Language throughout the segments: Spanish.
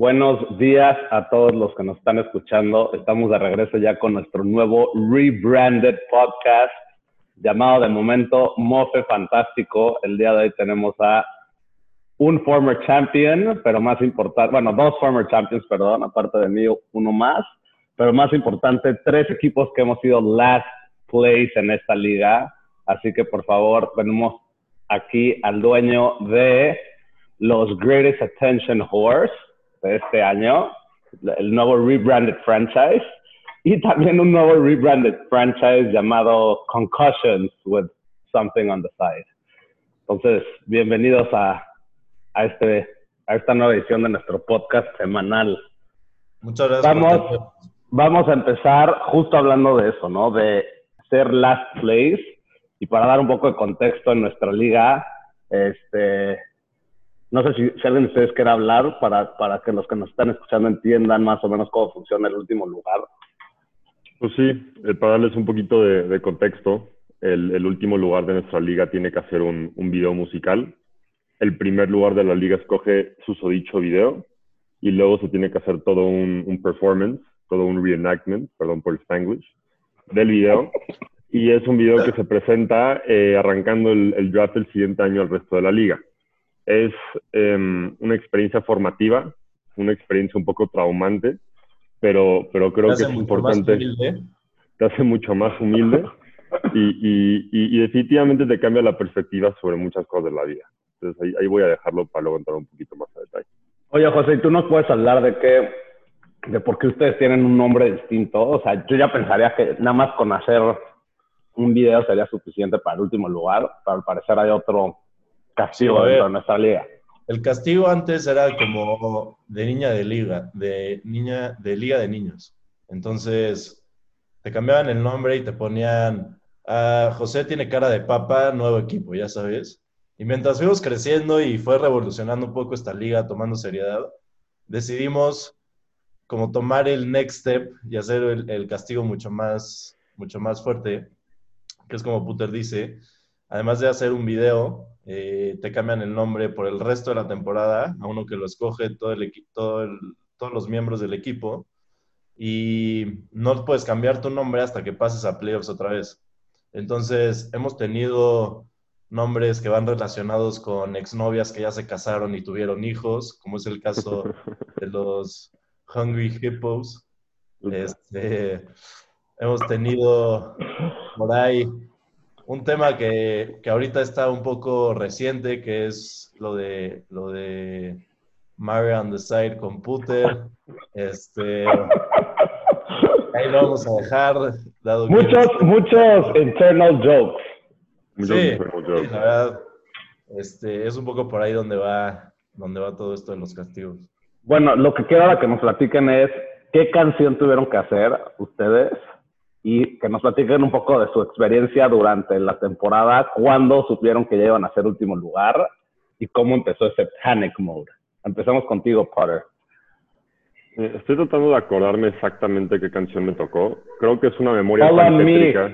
Buenos días a todos los que nos están escuchando. Estamos de regreso ya con nuestro nuevo rebranded podcast llamado de momento Mofe Fantástico. El día de hoy tenemos a un former champion, pero más importante, bueno, dos former champions, perdón, aparte de mí, uno más, pero más importante, tres equipos que hemos sido last place en esta liga. Así que por favor, tenemos aquí al dueño de los Greatest Attention Horse este año, el nuevo rebranded franchise, y también un nuevo rebranded franchise llamado Concussions with Something on the Side. Entonces, bienvenidos a a, este, a esta nueva edición de nuestro podcast semanal. Muchas gracias. Vamos, vamos a empezar justo hablando de eso, ¿no? De ser last place. Y para dar un poco de contexto en nuestra liga, este, no sé si, alguien de ustedes quiere hablar para, para que los que nos están escuchando entiendan más o menos cómo funciona el último lugar. Pues sí, eh, para darles un poquito de, contexto, el, el, último lugar de nuestra liga tiene que hacer un, un video musical el primer lugar de la liga escoge susodicho video y luego se tiene que hacer todo un, performance, todo un reenactment, perdón por el del video. Y es un video que se presenta eh, arrancando el, draft el siguiente año al resto de la liga. Es em, una experiencia formativa, una experiencia un poco traumante, pero, pero creo que es importante. Te hace mucho más humilde y, y definitivamente te cambia la perspectiva sobre muchas cosas de la vida. Entonces ahí, voy a dejarlo para luego entrar un poquito más a detalle. Oye, José, ¿y tú nos puedes hablar de qué, de por qué ustedes tienen un nombre distinto? O sea, yo ya pensaría que nada más con hacer un video sería suficiente para el último lugar, pero al parecer hay otro castigo dentro de nuestra liga. El castigo antes era como de niña de liga, de niña de liga de niños. Entonces, te cambiaban el nombre y te ponían, ah, José tiene cara de papa, nuevo equipo, ya sabes. Y mientras fuimos creciendo y fue revolucionando un poco esta liga, tomando seriedad, decidimos como tomar el next step y hacer el, castigo mucho más, mucho más fuerte, que es como Puter dice, además de hacer un video, eh, te cambian el nombre por el resto de la temporada, a uno que lo escoge todo el, todo todos los miembros del equipo, y no puedes cambiar tu nombre hasta que pases a playoffs otra vez. Entonces, hemos tenido nombres que van relacionados con exnovias que ya se casaron y tuvieron hijos, como es el caso de los Hungry Hippos. Este, hemos tenido por ahí un tema que, que, ahorita está un poco reciente, que es lo de lo de Mario on the Side Computer. Este, ahí lo vamos a dejar. muchos, muchos internal jokes sí, la verdad, este, es un poco por ahí donde va, donde va todo esto de los castigos. Bueno, lo que quiero ahora que nos platiquen es qué canción tuvieron que hacer ustedes y que nos platiquen un poco de su experiencia durante la temporada, cuándo supieron que ya iban a ser último lugar y cómo empezó ese panic mode. Empezamos contigo, Potter. Eh, estoy tratando de acordarme exactamente qué canción me tocó. Creo que es una memoria tan tétrica.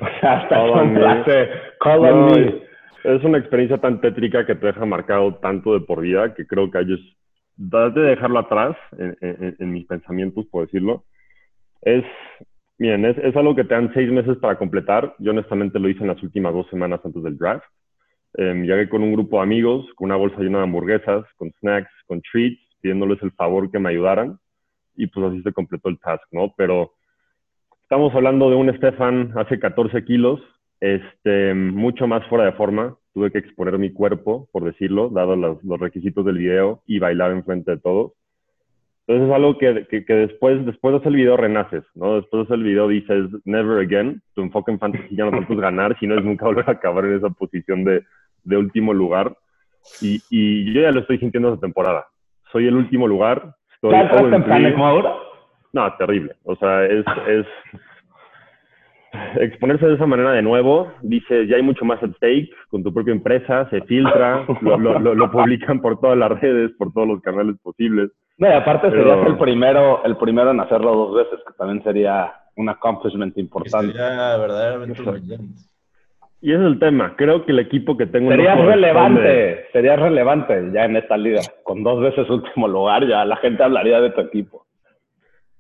Call on me. Es una experiencia tan tétrica que te deja marcado tanto de por vida que creo que ellos, de dejarlo atrás en, mis pensamientos, por decirlo. Es, miren, es, es, algo que te dan seis meses para completar. Yo honestamente lo hice en las últimas dos semanas antes del draft. Eh, llegué con un grupo de amigos, con una bolsa llena de hamburguesas, con snacks, con treats, pidiéndoles el favor que me ayudaran y pues así se completó el task, ¿no? Pero estamos hablando de un Stefan hace 14 kilos, este, mucho más fuera de forma. Tuve que exponer mi cuerpo, por decirlo, dado los, requisitos del video y bailar enfrente de todos. Entonces es algo que, que, después, después de hacer el video renaces, ¿no? Después de hacer el video dices, never again, tu enfoque en fantasy ya no tanto es ganar, sino es nunca volver a acabar en esa posición de, de último lugar. Y, y, yo ya lo estoy sintiendo esta temporada. Soy el último lugar, no, terrible. O sea, es, es exponerse de esa manera de nuevo. Dice, ya hay mucho más at stake con tu propia empresa, se filtra, lo, lo, publican por todas las redes, por todos los canales posibles. No, y aparte sería el primero, el primero en hacerlo dos veces, que también sería un accomplishment importante. Sería verdaderamente Y ese es el tema. Creo que el equipo que tengo... Sería relevante, sería relevante ya en esta liga. Con dos veces último lugar, ya la gente hablaría de tu equipo.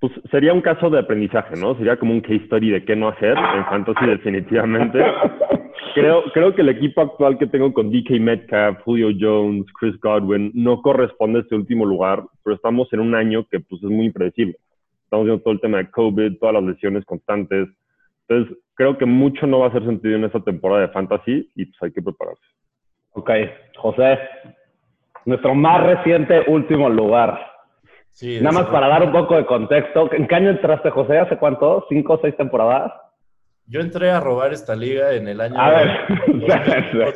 Pues sería un caso de aprendizaje, ¿no? Sería como un case study de qué no hacer en fantasy definitivamente. creo, creo que el equipo actual que tengo con DK Metcalf, Julio Jones, Chris Godwin no corresponde a este último lugar, pero estamos en un año que pues es muy impredecible. Estamos viendo todo el tema de COVID, todas las lesiones constantes. Entonces, creo que mucho no va a hacer sentido en esta temporada de fantasy y pues hay que prepararse. Ok, José, nuestro más reciente último lugar. Sí, Nada más para dar un poco de contexto. ¿En qué año entraste, José? ¿Hace cuánto? ¿Cinco o seis temporadas? Yo entré a robar esta liga en el año... A ver,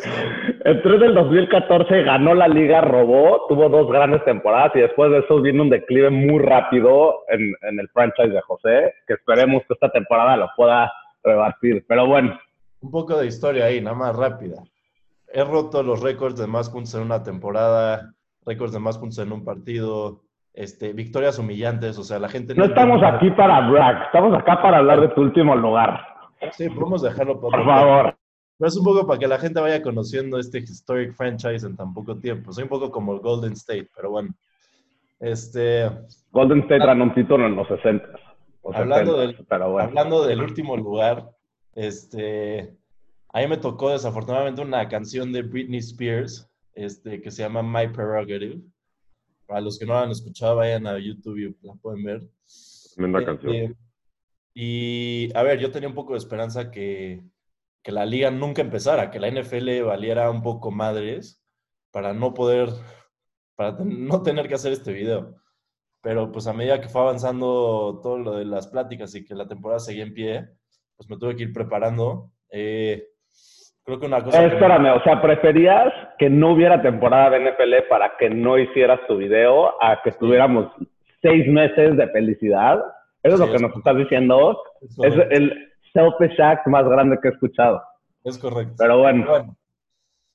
entré en el 2014, ganó la liga, robó, tuvo dos grandes temporadas y después de eso vino un declive muy rápido en, en el franchise de José, que esperemos que esta temporada lo pueda rebatir. Pero bueno. Un poco de historia ahí, nada más rápida. He roto los récords de más puntos en una temporada, récords de más puntos en un partido, este, victorias humillantes, o sea, la gente... No, estamos aquí para brag, estamos acá para hablar de tu último lugar. Sí, podemos dejarlo por favor. Pero es un poco para que la gente vaya conociendo este historic franchise en tan poco tiempo. Soy un poco como el Golden State, pero bueno. Este... Golden State ganó un título en los 60 hablando, del, hablando del último lugar, este, a mí me tocó desafortunadamente una canción de Britney Spears este, que se llama My Prerogative. Para los que no la han escuchado, vayan a YouTube y la pueden ver. Tremenda este, canción. Y a ver, yo tenía un poco de esperanza que, que la liga nunca empezara, que la NFL valiera un poco madres para no poder, para no tener que hacer este video pero pues a medida que fue avanzando todo lo de las pláticas y que la temporada seguía en pie, pues me tuve que ir preparando. Eh, creo que una cosa... Eh, espérame, o sea, ¿preferías que no hubiera temporada de NFL para que no hicieras tu video a que tuviéramos seis meses de felicidad? Eso es lo que nos estás diciendo. Es, el selfish act más grande que he escuchado. Es correcto. Pero bueno. bueno.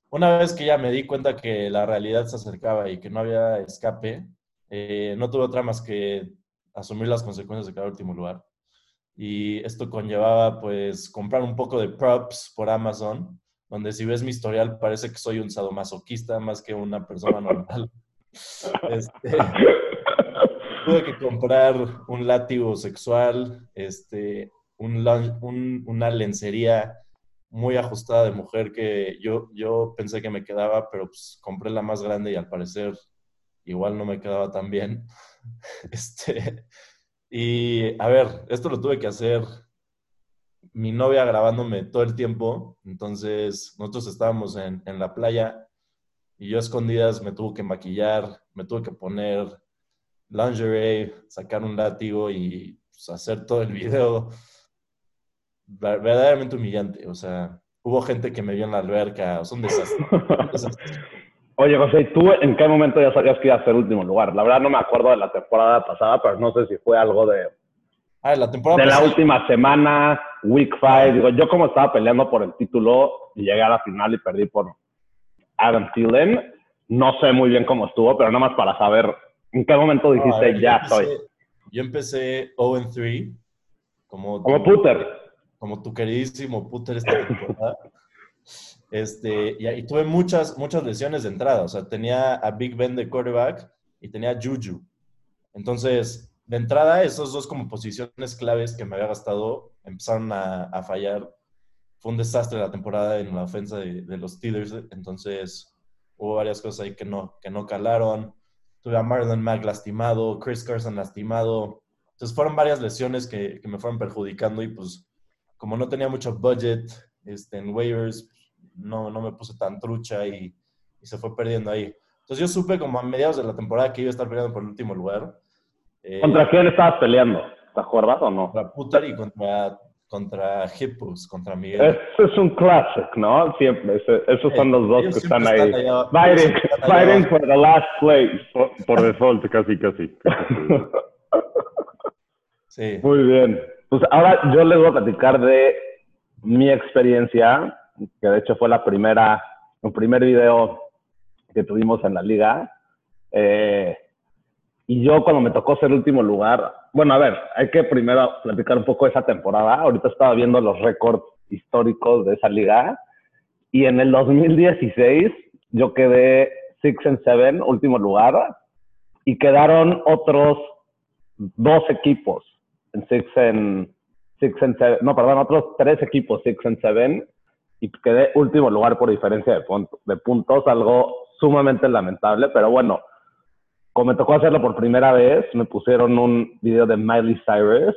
Una vez que ya me di cuenta que la realidad se acercaba y que no había escape, eh, no tuve otra más que asumir las consecuencias de cada último lugar. Y esto conllevaba, pues, comprar un poco de props por Amazon, donde si ves mi historial parece que soy un sadomasoquista más que una persona normal. Este, tuve que comprar un látigo sexual, este, un, una lencería muy ajustada de mujer que yo, yo pensé que me quedaba, pero pues compré la más grande y al parecer igual no me quedaba tan bien. Este, y a ver, esto lo tuve que hacer mi novia grabándome todo el tiempo, entonces nosotros estábamos en, en la playa y yo escondidas me tuve que maquillar, me tuve que poner lingerie, sacar un látigo y pues, hacer todo el video verdaderamente humillante. O sea, hubo gente que me vio en la alberca, son desastres. Oye, José, ¿tú en qué momento ya sabías que iba a ser último lugar? La verdad no me acuerdo de la temporada pasada, pero no sé si fue algo de... Ah, la temporada De la última semana, Week 5. Digo, yo como estaba peleando por el título y llegué a la final y perdí por Adam Thielen, no sé muy bien cómo estuvo, pero nada más para saber en qué momento dijiste, ya estoy. Yo empecé 0-3, como... Como Puter. Como tu queridísimo Puter esta temporada. Este, y, tuve muchas, muchas lesiones de entrada. O sea, tenía a Big Ben de quarterback y tenía a Juju. Entonces, de entrada, esos dos como posiciones claves que me había gastado empezaron a, fallar. Fue un desastre la temporada en la ofensa de, los Steelers. Entonces, hubo varias cosas ahí que no, que no calaron. Tuve a Marlon Mack lastimado, Chris Carson lastimado. Entonces, fueron varias lesiones que, que me fueron perjudicando y pues, como no tenía mucho budget este, en waivers, no, no me puse tan trucha y, se fue perdiendo ahí. Entonces yo supe como a mediados de la temporada que iba a estar peleando por el último lugar. Eh, ¿Contra quién estabas peleando? ¿Te acuerdas o no? Contra Putar y contra, contra Hippos, contra Miguel. Eso es un clásico, ¿no? Siempre. esos son los dos que están ahí. fighting, fighting for the last place. Por, default, casi, casi. sí. Muy bien. Pues ahora yo les voy a platicar de mi experiencia que de hecho fue la primera, un primer video que tuvimos en la liga. Eh, y yo cuando me tocó ser último lugar, bueno, a ver, hay que primero platicar un poco de esa temporada. Ahorita estaba viendo los récords históricos de esa liga. Y en el 2016 yo quedé six and seven, último lugar, y quedaron otros dos equipos en six and, six and seven, no, perdón, otros tres equipos six and seven, y quedé último lugar por diferencia de, puntos, de puntos, algo sumamente lamentable, pero bueno, como me tocó hacerlo por primera vez, me pusieron un video de Miley Cyrus,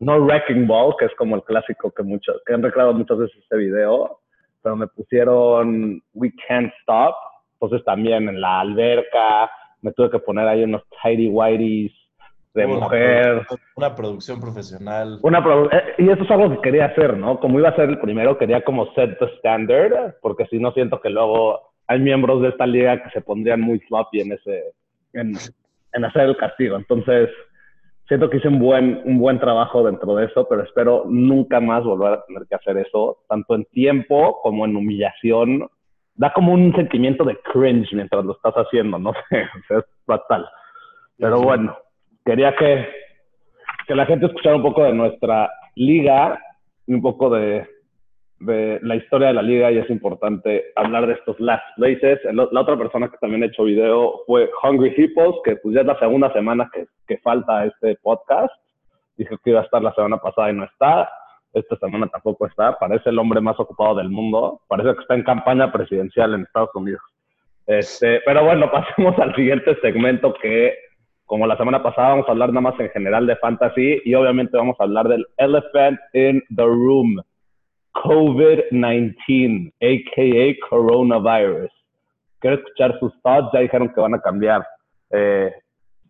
no Wrecking Ball, que es como el clásico que, muchos, que han reclamado muchas veces este video, pero me pusieron We Can't Stop, entonces también en la alberca, me tuve que poner ahí unos tidy whities de mujer. una producción profesional. Una eh, y eso es algo que quería hacer, ¿no? Como iba a ser el primero, quería como set the standard, porque si no siento que luego hay miembros de esta liga que se pondrían muy sloppy en ese, en, en hacer el castigo. Entonces, siento que hice un buen, un buen trabajo dentro de eso, pero espero nunca más volver a tener que hacer eso, tanto en tiempo como en humillación. Da como un sentimiento de cringe mientras lo estás haciendo, no sé, es fatal. Pero bueno, quería que, que la gente escuchara un poco de nuestra liga y un poco de, de la historia de la liga y es importante hablar de estos last places. La otra persona que también ha hecho video fue Hungry Hippos, que pues ya es la segunda semana que, que falta este podcast. Dijo que iba a estar la semana pasada y no está. Esta semana tampoco está. Parece el hombre más ocupado del mundo. Parece que está en campaña presidencial en Estados Unidos. Este, pero bueno, pasemos al siguiente segmento que, como la semana pasada, vamos a hablar nada más en general de fantasy y obviamente vamos a hablar del elephant in the room COVID-19, a.k.a. coronavirus. Quiero escuchar sus thoughts. Ya dijeron que van a cambiar eh,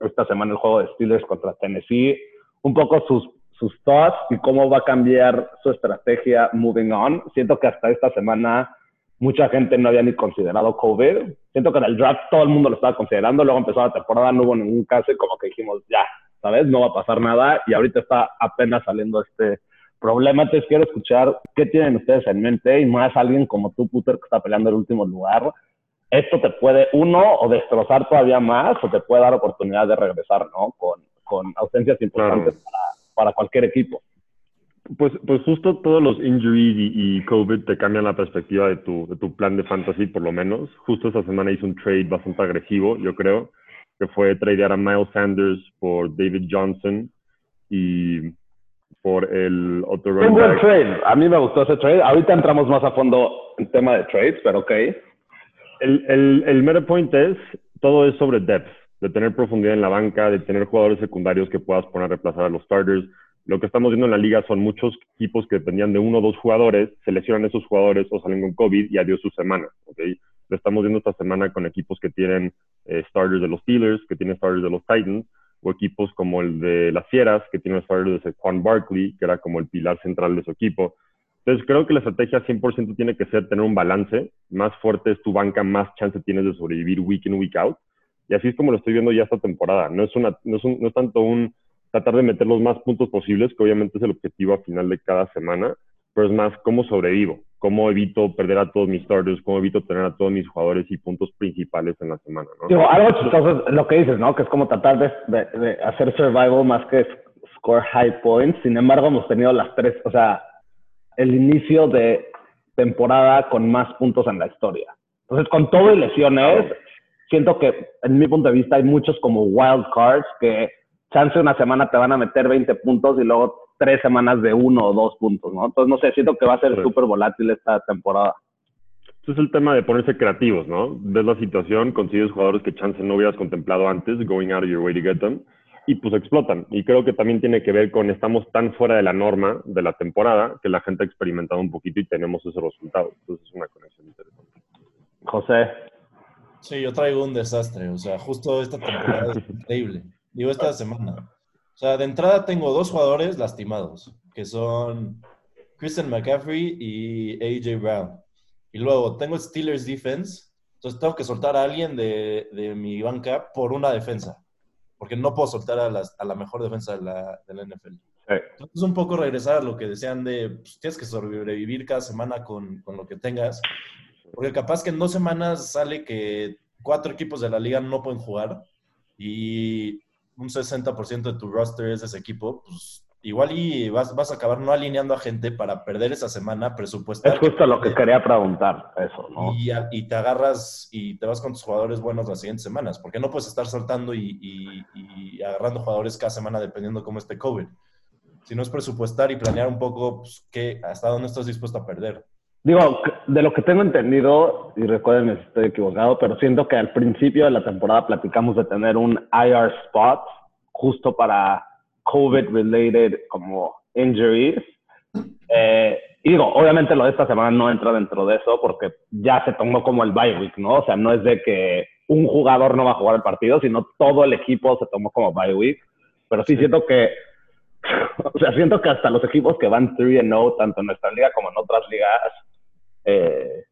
esta semana el juego de Steelers contra Tennessee. Un poco sus, sus thoughts y cómo va a cambiar su estrategia moving on. Siento que hasta esta semana mucha gente no había ni considerado COVID. Siento que en el draft todo el mundo lo estaba considerando. Luego empezó la temporada, no hubo ningún caso y como que dijimos, ya, ¿sabes? No va a pasar nada. Y ahorita está apenas saliendo este problema. Quiero escuchar qué tienen ustedes en mente y más alguien como tú, Puter, que está peleando el último lugar. Esto te puede, uno, o destrozar todavía más o te puede dar oportunidad de regresar, ¿no? Con, con ausencias importantes para, para, cualquier equipo. Pues, pues justo todos los injuries y, y, COVID te cambian la perspectiva de tu, de tu plan de fantasy, por lo menos. Justo esta semana hice un trade bastante agresivo, yo creo, que fue tradear a Miles Sanders por David Johnson y por el otro Un buen trade. A mí me gustó ese trade. Ahorita entramos más a fondo en tema de trades, pero ok. El, el, el meta point es, todo es sobre depth, de tener profundidad en la banca, de tener jugadores secundarios que puedas poner a reemplazar a los starters. Lo que estamos viendo en la liga son muchos equipos que dependían de uno o dos jugadores, seleccionan esos jugadores o salen con COVID y adiós su semana. ¿okay? Lo estamos viendo esta semana con equipos que tienen eh, starters de los Steelers, que tienen starters de los Titans, o equipos como el de las Fieras, que tiene el starter de Juan Barkley, que era como el pilar central de su equipo. Entonces creo que la estrategia 100% tiene que ser tener un balance, más fuerte es tu banca, más chance tienes de sobrevivir week in, week out. Y así es como lo estoy viendo ya esta temporada. No es, una, no es, no es tanto un tratar de meter los más puntos posibles, que obviamente es el objetivo a final de cada semana, pero es más cómo sobrevivo, cómo evito perder a todos mis starters, cómo evito tener a todos mis jugadores y puntos principales en la semana. ¿no? Digo, algo chistoso es lo que dices, ¿no? Que es como tratar de, de, hacer survival más que score high points. Sin embargo, hemos tenido las tres, o sea, el inicio de temporada con más puntos en la historia. Entonces, con todo y lesiones, siento que, en mi punto de vista, hay muchos como wild cards que chance una semana te van a meter 20 puntos y luego tres semanas de uno o dos puntos, ¿no? Entonces, no sé, siento que va a ser súper volátil esta temporada. Este es el tema de ponerse creativos, ¿no? Ves la situación, consigues jugadores que chance no hubieras contemplado antes, going out of your way to get them, y pues explotan. Y creo que también tiene que ver con estamos tan fuera de la norma de la temporada que la gente ha experimentado un poquito y tenemos esos resultados. Entonces es una conexión interesante. José. Sí, yo traigo un desastre. O sea, justo esta temporada es increíble. Digo, esta semana. O sea, de entrada tengo dos jugadores lastimados, que son Christian McCaffrey y AJ Brown. Y luego tengo Steelers Defense, entonces tengo que soltar a alguien de, de mi banca por una defensa, porque no puedo soltar a, las, a la mejor defensa de la, de la NFL. Entonces, un poco regresar a lo que decían de, pues, tienes que sobrevivir cada semana con, con, lo que tengas, porque capaz que en dos semanas sale que cuatro equipos de la liga no pueden jugar y un 60% de tu roster es ese equipo, pues igual y vas, vas a acabar no alineando a gente para perder esa semana presupuestal. Es justo lo que quería preguntar, eso, ¿no? Y, te agarras y te vas con tus jugadores buenos las siguientes semanas, porque no puedes estar saltando y, y- y agarrando jugadores cada semana dependiendo cómo esté COVID. Si no es presupuestar y planear un poco pues, qué, hasta dónde estás dispuesto a perder. Digo, de lo que tengo entendido, y recuerden si estoy equivocado, pero siento que al principio de la temporada platicamos de tener un IR spot justo para COVID-related como injuries. Eh, y digo, obviamente lo de esta semana no entra dentro de eso porque ya se tomó como el bye week, ¿no? O sea, no es de que un jugador no va a jugar el partido, sino todo el equipo se tomó como bye week. Pero sí, Sí. siento que, o sea, siento que hasta los equipos que van 3 and 0, tanto en nuestra liga como en otras ligas, eh,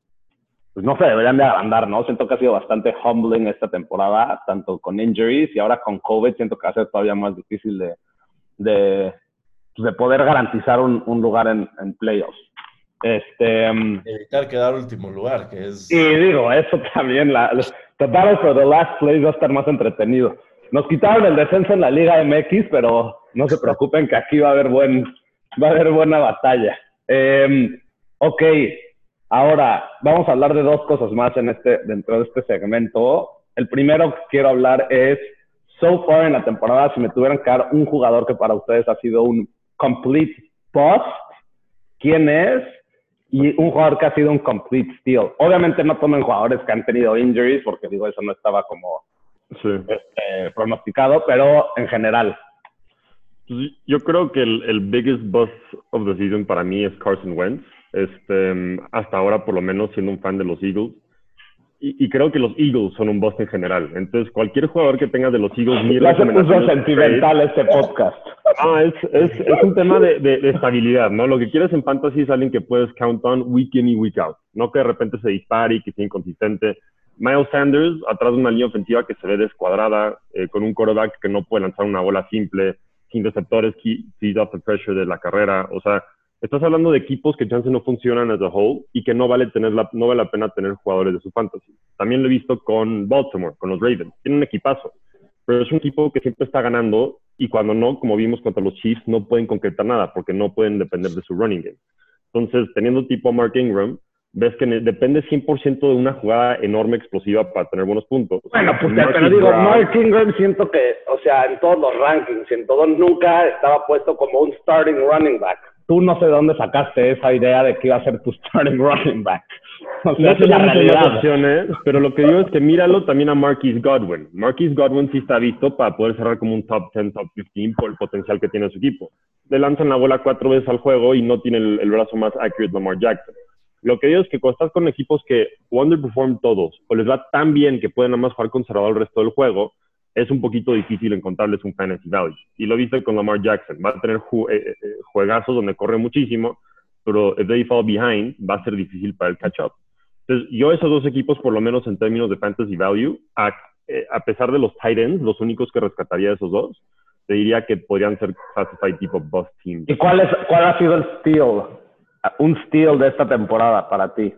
pues no se deberían de agrandar, ¿no? Siento que ha sido bastante humbling esta temporada, tanto con injuries y ahora con COVID, siento que va a ser todavía más difícil de, de, pues, de poder garantizar un, un lugar en, en playoffs. Este, um, Evitar quedar último lugar, que es... y digo, eso también, la, the battle for the last place va a estar más entretenido. Nos quitaron el descenso en la Liga MX, pero no se preocupen que aquí va a haber, buen, va a haber buena batalla. Eh, ok, ahora vamos a hablar de dos cosas más en este, dentro de este segmento. El primero que quiero hablar es, so far en la temporada, si me tuvieran que dar un jugador que para ustedes ha sido un complete bust, ¿quién es? y un jugador que ha sido un complete steal. Obviamente no tomen jugadores que han tenido injuries, porque digo, eso no estaba como Sí. este, pronosticado, pero en general. Pues, Yo creo que el, el biggest bust of the season para mí es Carson Wentz. Este, hasta ahora, por lo menos, siendo un fan de los Eagles. Y, y creo que los Eagles son un bust en general. Entonces, cualquier jugador que tenga de los Eagles, mi Ya se puso sentimental este podcast. Ah, es, es, es un tema de, de, de estabilidad, ¿no? Lo que quieres en fantasy es alguien que puedes count on week in y week out. No que de repente se dispare y que sea inconsistente. Miles Sanders, atrás de una línea ofensiva que se ve descuadrada, eh, con un quarterback que no puede lanzar una bola simple, sin receptores, feed off the pressure de la carrera. O sea, estás hablando de equipos que chance no funcionan as a whole y que no vale, tener la, no vale la pena tener jugadores de su fantasy. También lo he visto con Baltimore, con los Ravens. Tienen un equipazo, pero es un equipo que siempre está ganando y cuando no, como vimos contra los Chiefs, no pueden concretar nada porque no pueden depender de su running game. Entonces, teniendo tipo a Mark Ingram, ves que depende 100% de una jugada enorme, explosiva para tener buenos puntos. Bueno, pues Marquise pero digo, Brown- Mark Ingram siento que, o sea, en todos los rankings, en todo, nunca estaba puesto como un starting running back. Tú no sé de dónde sacaste esa idea de que iba a ser tu starting running back. O sea, No más realidad. opciones, pero lo que digo es que míralo también a Marquise Godwin. Marquise Godwin sí está visto para poder cerrar como un top 10, top 15 por el potencial que tiene su equipo. Le lanzan la bola cuatro veces al juego y no tiene el, el brazo más accurate Lamar Jackson. Lo que digo es que cuando estás con equipos que o underperform todos o les va tan bien que pueden nada más jugar conservador el resto del juego, es un poquito difícil encontrarles un fantasy value. Y lo viste con Lamar Jackson. Va a tener ju- eh, eh, juegazos donde corre muchísimo, pero if they fall behind, va a ser difícil para el catch up. Entonces, yo esos dos equipos, por lo menos en términos de fantasy value, a, eh, a pesar de los tight ends, los únicos que rescataría de esos dos, te diría que podrían ser classified tipo bust teams. ¿Y cuál, es, cuál ha sido el steal? Un steal de esta temporada para ti.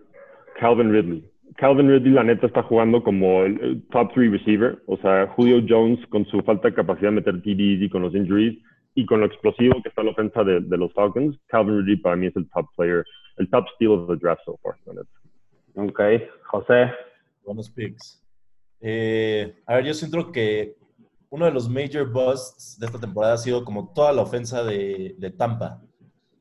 Calvin Ridley. Calvin Ridley, la neta, está jugando como el, top three receiver. O sea, Julio Jones, con su falta de capacidad de meter TDs y con los injuries, y con lo explosivo que está la ofensa de, de los Falcons, Calvin Ridley para mí es el top player, el top steal of the draft so far. la neta. Ok, José. Buenos picks. Eh, a ver, yo siento que uno de los major busts de esta temporada ha sido como toda la ofensa de, de Tampa.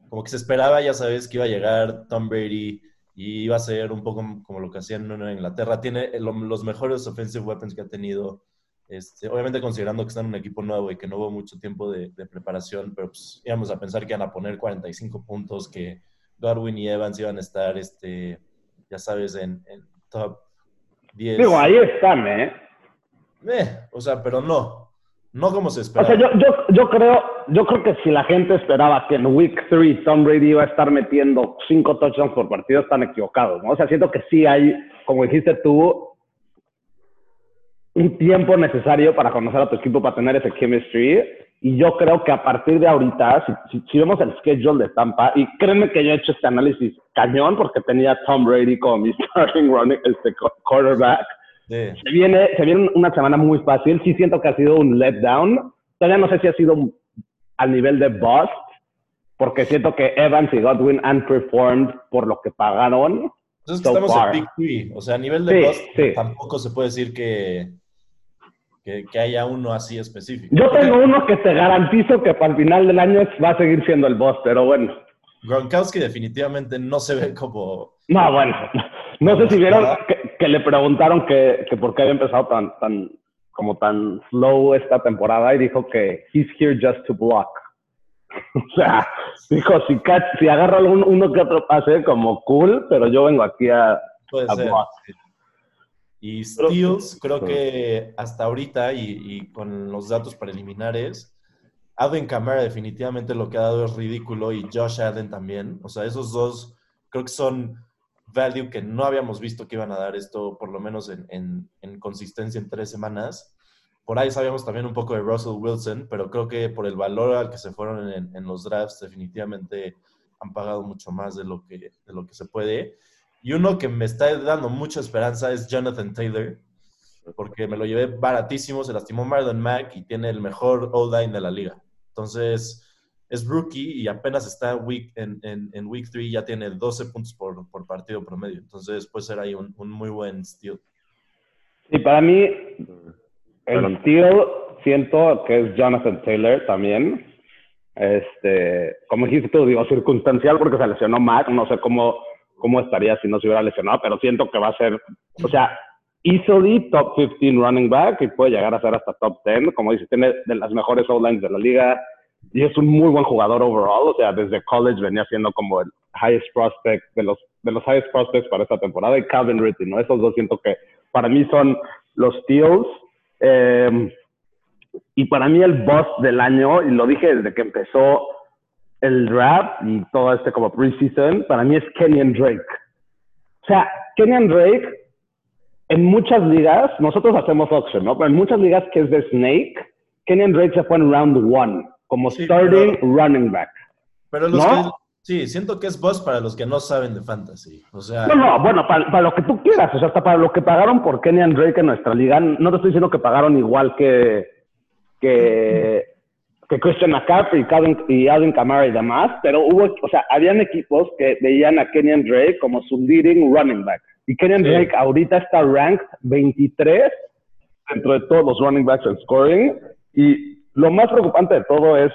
Como que se esperaba, ya sabes, que iba a llegar Tom Brady y iba a ser un poco como lo que hacían en Inglaterra. Tiene lo- los mejores offensive weapons que ha tenido. Este, obviamente considerando que están en un equipo nuevo y que no hubo mucho tiempo de, de preparación, pero pues íbamos a pensar que iban a poner 45 puntos, que Godwin y Evans iban a estar, este, ya sabes, en, en top 10. Digo, ahí están, ¿eh? Eh, o sea, pero no. No como se O esperaba. sea, yo, yo, yo, creo, yo creo que si la gente esperaba que en Week 3 Tom Brady iba a estar metiendo cinco touchdowns por partido, están equivocados, ¿no? O sea, siento que sí hay, como dijiste tú, un tiempo necesario para conocer a tu equipo, para tener ese chemistry. Y yo creo que a partir de ahorita, si, si, si vemos el schedule de Tampa, y créeme que yo he hecho este análisis cañón porque tenía a Tom Brady como mi starting running, este quarterback. Sí. Se viene, se viene una semana muy fácil. Sí siento que ha sido un letdown. Todavía no sé si ha sido un al nivel de bust, porque siento que Evans y Godwin han performed por lo que pagaron. Entonces so estamos far. en Big Three. O sea, a nivel de sí, bust sí. tampoco se puede decir que, que, que, haya uno así específico. Yo tengo uno que te garantizo que para el final del año va a seguir siendo el bust, pero bueno. Gronkowski definitivamente no se ve como... No, bueno. No sé si vieron que, que le preguntaron que, que, por qué había empezado tan, tan, como tan slow esta temporada y dijo que he's here just to block. o sea, dijo, si, si agarra uno, uno que otro pase, como cool, pero yo vengo aquí a, Puede a ser. block. Y Steels, creo que hasta ahorita y, y, con los datos preliminares, Alvin Kamara definitivamente lo que ha dado es ridículo y Josh Allen también. O sea, esos dos creo que son value que no habíamos visto que iban a dar esto, por lo menos en, en, en, consistencia en tres semanas. Por ahí sabíamos también un poco de Russell Wilson, pero creo que por el valor al que se fueron en, en los drafts, definitivamente han pagado mucho más de lo, que, de lo que se puede. Y uno que me está dando mucha esperanza es Jonathan Taylor, porque me lo llevé baratísimo, se lastimó Marlon Mack y tiene el mejor all-line de la liga. Entonces, es rookie y apenas está week, en, en, en week 3, ya tiene 12 puntos por, por, partido promedio. Entonces puede ser ahí un, un muy buen steal. Y para mí, el steal siento que es Jonathan Taylor también. Este, como dijiste tú, digo, circunstancial porque se lesionó Mac, no sé cómo, cómo estaría si no se hubiera lesionado, pero siento que va a ser, o sea, easily top 15 running back y puede llegar a ser hasta top 10. Como dices, tiene de las mejores O-lines de la liga, y es un muy buen jugador overall, o sea, desde college venía siendo como el highest prospect, de los, de los highest prospects para esta temporada, y Calvin Ridley, ¿no? Esos dos siento que para mí son los steals. Eh, y para mí el boss del año, y lo dije desde que empezó el draft y todo este como preseason, para mí es Kenyan Drake. O sea, Kenyan Drake, en muchas ligas, nosotros hacemos auction, ¿no? Pero en muchas ligas que es de Snake, Kenyan Drake se fue en round one como sí, starting pero, running back. Pero los ¿no? que, sí, siento que es boss para los que no saben de fantasy. O sea, no, no, bueno, para, para, lo que tú quieras, o sea, hasta para lo que pagaron por Kenyan Drake en nuestra liga, no te estoy diciendo que pagaron igual que, que, que Christian McCaffrey y Alvin Kamara y demás, pero hubo, o sea, habían equipos que veían a Kenyan Drake como su leading running back. Y Kenyan sí. Drake ahorita está ranked 23 dentro de todos los running backs en scoring. Y lo más preocupante de todo es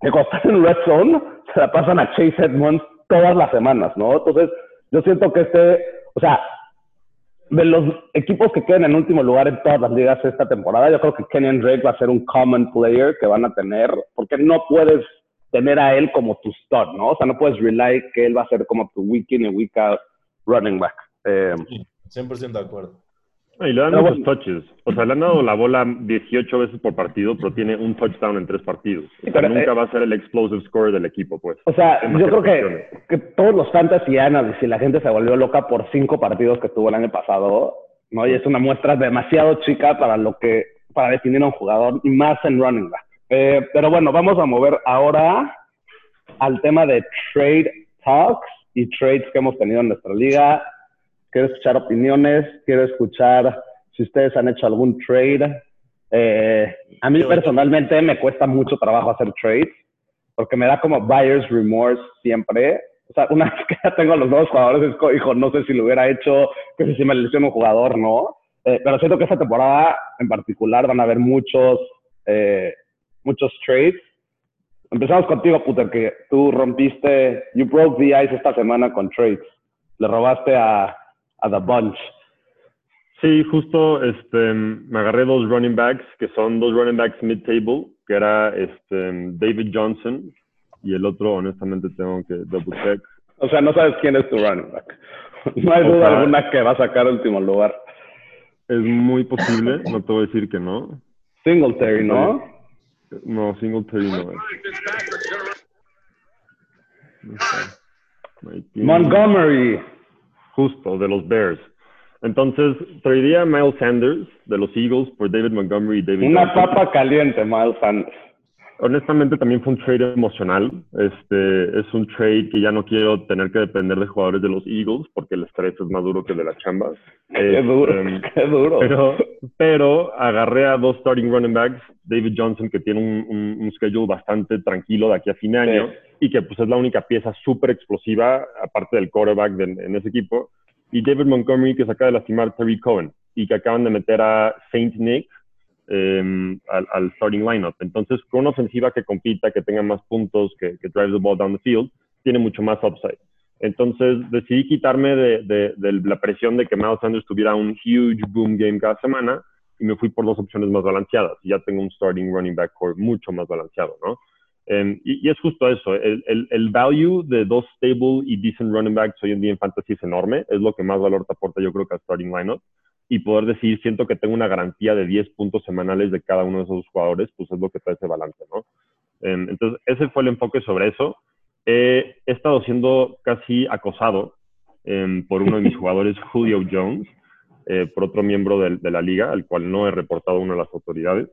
que cuando están en Red Zone, se la pasan a Chase Edmonds todas las semanas, ¿no? Entonces, yo siento que este, o sea, de los equipos que quedan en último lugar en todas las ligas esta temporada, yo creo que Kenyon Drake va a ser un common player que van a tener, porque no puedes tener a él como tu stud, ¿no? O sea, no puedes rely que él va a ser como tu week in y week out running back. Eh, sí, 100% de acuerdo. Y le dan no, muchos bueno. touches. O sea, le han dado la bola 18 veces por partido, pero tiene un touchdown en tres partidos. O sea, pero, nunca eh, va a ser el explosive score del equipo, pues. O sea, yo creo que, que, todos los fantasy y la gente se volvió loca por cinco partidos que tuvo el año pasado, ¿no? Y es una muestra demasiado chica para lo que, para definir a un jugador, y más en running back. Eh, pero bueno, vamos a mover ahora al tema de trade talks y trades que hemos tenido en nuestra liga quiero escuchar opiniones, quiero escuchar si ustedes han hecho algún trade. Eh, a mí personalmente me cuesta mucho trabajo hacer trades porque me da como buyer's remorse siempre. O sea, una vez que ya tengo los dos jugadores, es, hijo, no sé si lo hubiera hecho, que si me lesiona un jugador, no. Eh, pero siento que esta temporada en particular van a haber muchos, eh, muchos trades. Empezamos contigo, Puter, que tú rompiste, you broke the ice esta semana con trades. Le robaste a a The Bunch. Sí, justo este, me agarré dos running backs, que son dos running backs mid-table, que era este, David Johnson y el otro, honestamente, tengo que double check. O sea, no sabes quién es tu running back. No hay duda sea, alguna que va a sacar último lugar. Es muy posible, no te voy a decir que no. Singletary, ¿no? No, Singletary no es. Montgomery justo, de los Bears. Entonces, traería a Miles Sanders de los Eagles por David Montgomery y David Una Johnson. papa caliente, Miles Sanders. honestamente también fue un trade emocional. Este, es un trade que ya no quiero tener que depender de jugadores de los Eagles porque el estrés es más duro que el de las chambas. Qué duro, Este, qué duro. Pero, pero agarré a dos starting running backs, David Johnson, que tiene un, un, un schedule bastante tranquilo de aquí a fin de año, y que pues es la única pieza súper explosiva, aparte del quarterback de- en ese equipo, y David Montgomery, que se acaba de lastimar Terry Cohen, y que acaban de meter a Saint Nick eh, al, al starting lineup. Entonces, con una ofensiva que compita, que tenga más puntos, que, que drive the ball down the field, tiene mucho más upside. Entonces decidí quitarme de, de- de la presión de que Miles Sanders tuviera un huge boom game cada semana y me fui por dos opciones más balanceadas. Y ya tengo un starting running back core mucho más balanceado, ¿no? Em, y, y es justo eso, el, el, el value de dos stable y decent running backs hoy en día en fantasy es enorme, es lo que más valor te aporta yo creo que al starting lineup. Y poder decir, siento que tengo una garantía de 10 puntos semanales de cada uno de esos jugadores, pues es lo que trae ese balance, ¿no? Em, entonces, ese fue el enfoque sobre eso. Eh, he estado siendo casi acosado em, por uno de mis jugadores, Julio Jones, eh, por otro miembro del- de, la liga, al cual no he reportado una de las autoridades.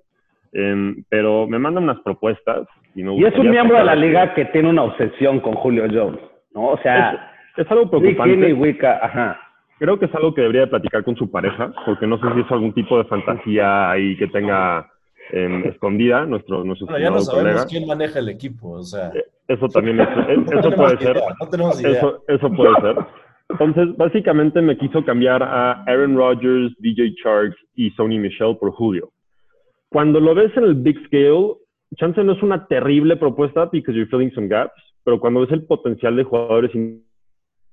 Em, pero me mandan unas propuestas. Y, me Y es un miembro de la liga que tiene una obsesión con Julio Jones, ¿no? O sea, Es, es algo preocupante. Wicca, ajá. Creo que es algo que debería de platicar con su pareja, porque no sé si es algún tipo de fantasía ahí que tenga em, escondida nuestro, nuestro Bueno, ya no sabemos colega. quién maneja el equipo, o sea, Eso también es- no eso puede ser. idea, no tenemos idea. Eso, eso puede ser. Entonces, básicamente me quiso cambiar a Aaron Rodgers, DJ Chark y Sony Michelle por Julio. Cuando lo ves en el big scale, chance no es una terrible propuesta because you're filling some gaps, pero cuando ves el potencial de jugadores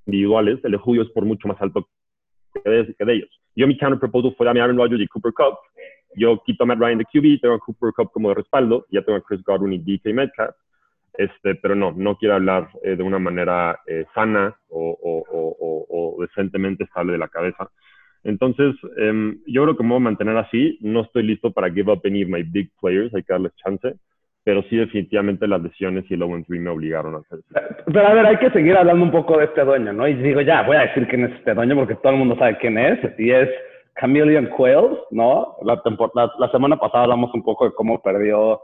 individuales, el de Julio es por mucho más alto que de, ellos. Yo mi counter proposal fue darme a Aaron Rodgers y Cooper Cup. Yo quito a Matt Ryan de QB, tengo a Cooper Cup como respaldo, ya tengo a Chris Godwin y DK Metcalf. Este, pero no, no quiero hablar eh, de una manera eh, sana o, o- o- o- decentemente estable de la cabeza. Entonces, em, yo creo que me voy a mantener así. No estoy listo para give up any of my big players, hay que darles chance. Pero sí, definitivamente las lesiones y el 0 3 me obligaron a hacer eso. Pero a ver, hay que seguir hablando un poco de este dueño, ¿no? Y digo, ya, voy a decir quién es este dueño porque todo el mundo sabe quién es. Y es Chameleon Quails, ¿no? La, la, la semana pasada hablamos un poco de cómo perdió,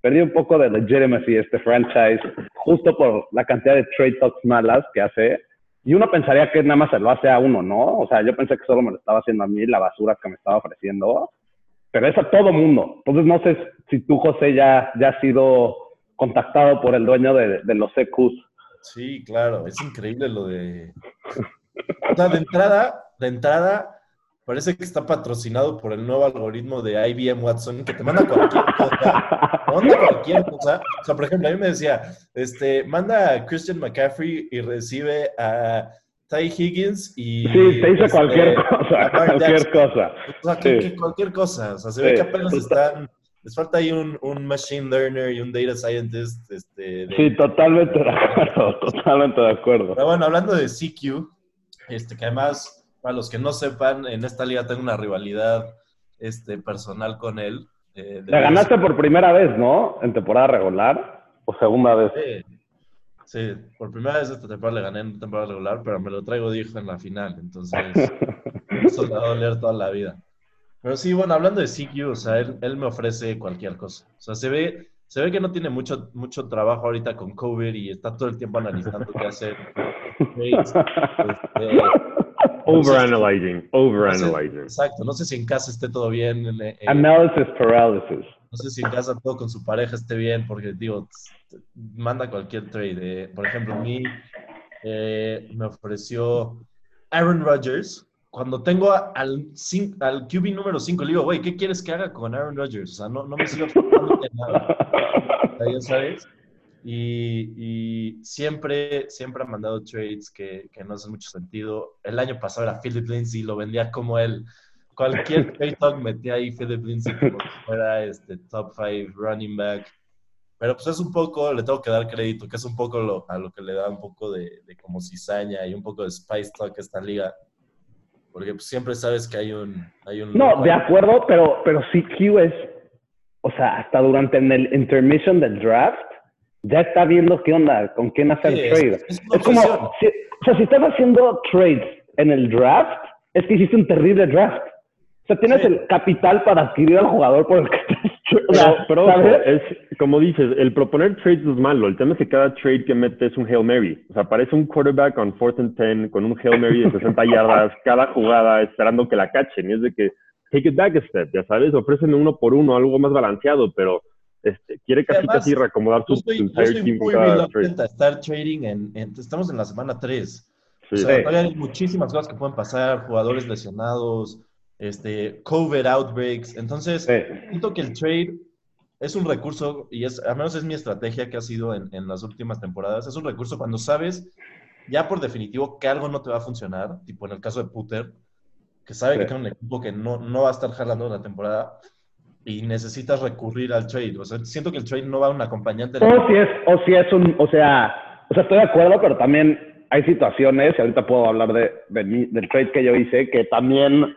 perdió un poco de legitimacy este franchise justo por la cantidad de trade talks malas que hace. Y uno pensaría que nada más se lo hace a uno, ¿no? O sea, yo pensé que solo me lo estaba haciendo a mí, la basura que me estaba ofreciendo. Pero es a todo mundo. Entonces, no sé si tú, José, ya, ya has sido contactado por el dueño de, los EQs. Sí, claro, es increíble lo de. O sea, de entrada, de entrada, parece que está patrocinado por el nuevo algoritmo de IBM Watson que te manda cualquier cosa. Te manda cualquier cosa. O sea, por ejemplo, a mí me decía, este, manda a Christian McCaffrey y recibe a Ty Higgins y. Sí, te dice este, cualquier cosa, cualquier cosa. O sea, que, Sí. que cualquier cosa. O sea, se ve que apenas están. Les falta ahí un, un machine learner y un data scientist. Este, de- Sí, totalmente de acuerdo, totalmente de acuerdo. Pero bueno, hablando de CQ, este, que además, para los que no sepan, en esta liga tengo una rivalidad este, personal con él. eh, Le ganaste por primera vez, ¿no? En temporada regular o segunda vez. Sí, sí, por primera vez esta temporada le gané en temporada regular, pero me lo traigo de hijo en la final, entonces eso le va a doler toda la vida. Pero sí, bueno, hablando de CQ, o sea, él, él me ofrece cualquier cosa. O sea, se ve, se ve que no tiene mucho, mucho trabajo ahorita con COVID y está todo el tiempo analizando qué hacer. Este, Overanalyzing, overanalyzing. exacto, no sé si en casa esté todo bien, eh, Analysis paralysis. no sé si en casa todo con su pareja esté bien, porque digo, manda cualquier trade. eh. Por ejemplo, a mí eh, me ofreció Aaron Rodgers. Cuando tengo al, al QB número 5, le digo, güey, ¿qué quieres que haga con Aaron Rodgers? O sea, no, no me sigo nada. O sea, ya sabes. Y, y siempre, siempre ha mandado trades que, que no hacen mucho sentido. El año pasado era Philip Lindsay, lo vendía como él. Cualquier trade talk metía ahí Philip Lindsay como si fuera este top 5 running back. Pero pues es un poco, le tengo que dar crédito, que es un poco lo, a lo que le da un poco de, de como cizaña y un poco de spice talk a esta liga. Porque pues siempre sabes que hay un... Hay un No, de acuerdo, pero, pero CQ es, o sea, hasta durante en el intermission del draft, ya está viendo qué onda, con quién hacer Sí, es- trade. es una Es como, si- o sea, si estás haciendo trades en el draft, es que hiciste un terrible draft. O sea, tienes Sí. el capital para adquirir al jugador por el que estás Pero, pero ojo, ¿sabes? es como dices, el proponer trades no es malo. El tema es que cada trade que mete es un Hail Mary. O sea, parece un quarterback con fourth and ten, con un Hail Mary de 60 yardas, cada jugada esperando que la cachen. Y es de que, take it back a step, ya sabes, ofrecen uno por uno, algo más balanceado, pero este, quiere casi casi reacomodar su, estoy, entire team muy a estar trading en, estamos en la semana 3. O sea, todavía hay muchísimas cosas que pueden pasar, jugadores lesionados, este, COVID outbreaks. Entonces, siento que el trade es un recurso, y es, al menos es mi estrategia que ha sido en, en, las últimas temporadas, es un recurso cuando sabes ya por definitivo que algo no te va a funcionar, tipo en el caso de Puter, que sabe que tiene un equipo que no, no va a estar jalando la temporada y necesitas recurrir al trade. O sea, siento que el trade no va a un acompañante. O si es, o si es un, o sea, o sea, estoy de acuerdo, pero también hay situaciones, y ahorita puedo hablar de, del trade que yo hice, que también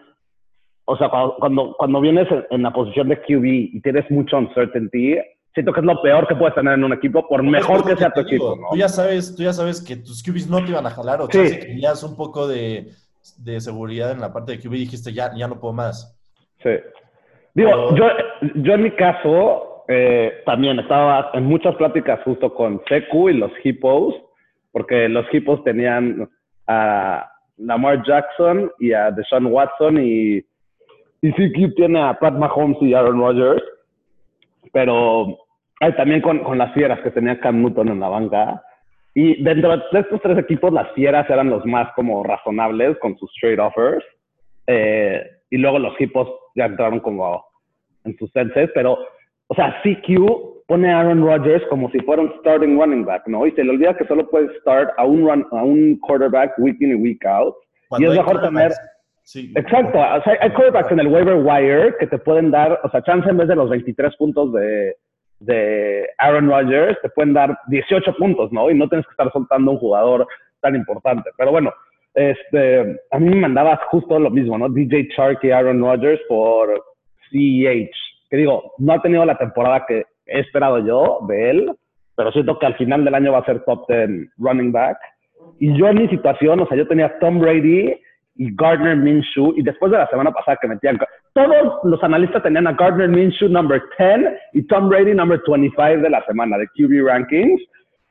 o sea, cuando, cuando, vienes en, la posición de QB y tienes mucho uncertainty, siento que es lo peor que puedes tener en un equipo, por mejor que sea tu equipo. Tú, ya sabes, tú ya sabes que tus QBs no te iban a jalar, o sí. que tenías un poco de, de, seguridad en la parte de QB y dijiste, ya, ya no puedo más. Sí. Digo, yo, yo en mi caso eh, también estaba en muchas pláticas justo con Seku y los Hippos, porque los Hippos tenían a Lamar Jackson y a Deshaun Watson y y sí, tiene a Pat Mahomes y Aaron Rodgers, pero también con, con, las fieras que tenía Cam Newton en la banca. Y dentro de estos tres equipos, las fieras eran los más como razonables con sus trade offers. Eh, y luego los equipos ya entraron como en sus senses, pero, o sea, CQ pone a Aaron Rodgers como si fuera un starting running back, ¿no? Y se le olvida que solo puede start a un, run, a un quarterback week in y week out. y es mejor tener... Exacto. O sea, hay quarterbacks en el waiver wire que te pueden dar, o sea, chance en vez de los 23 puntos de, de Aaron Rodgers, te pueden dar 18 puntos, ¿no? Y no tienes que estar soltando un jugador tan importante. Pero bueno, este, a mí me mandaba justo lo mismo, ¿no? DJ Chark y Aaron Rodgers por CEH. Que digo, no ha tenido la temporada que he esperado yo de él, pero siento que al final del año va a ser top 10 running back. Y yo en mi situación, o sea, yo tenía Tom Brady y Gardner Minshew. Y después de la semana pasada que metían, todos los analistas tenían a Gardner Minshew number 10 y Tom Brady number 25 de la semana de QB rankings.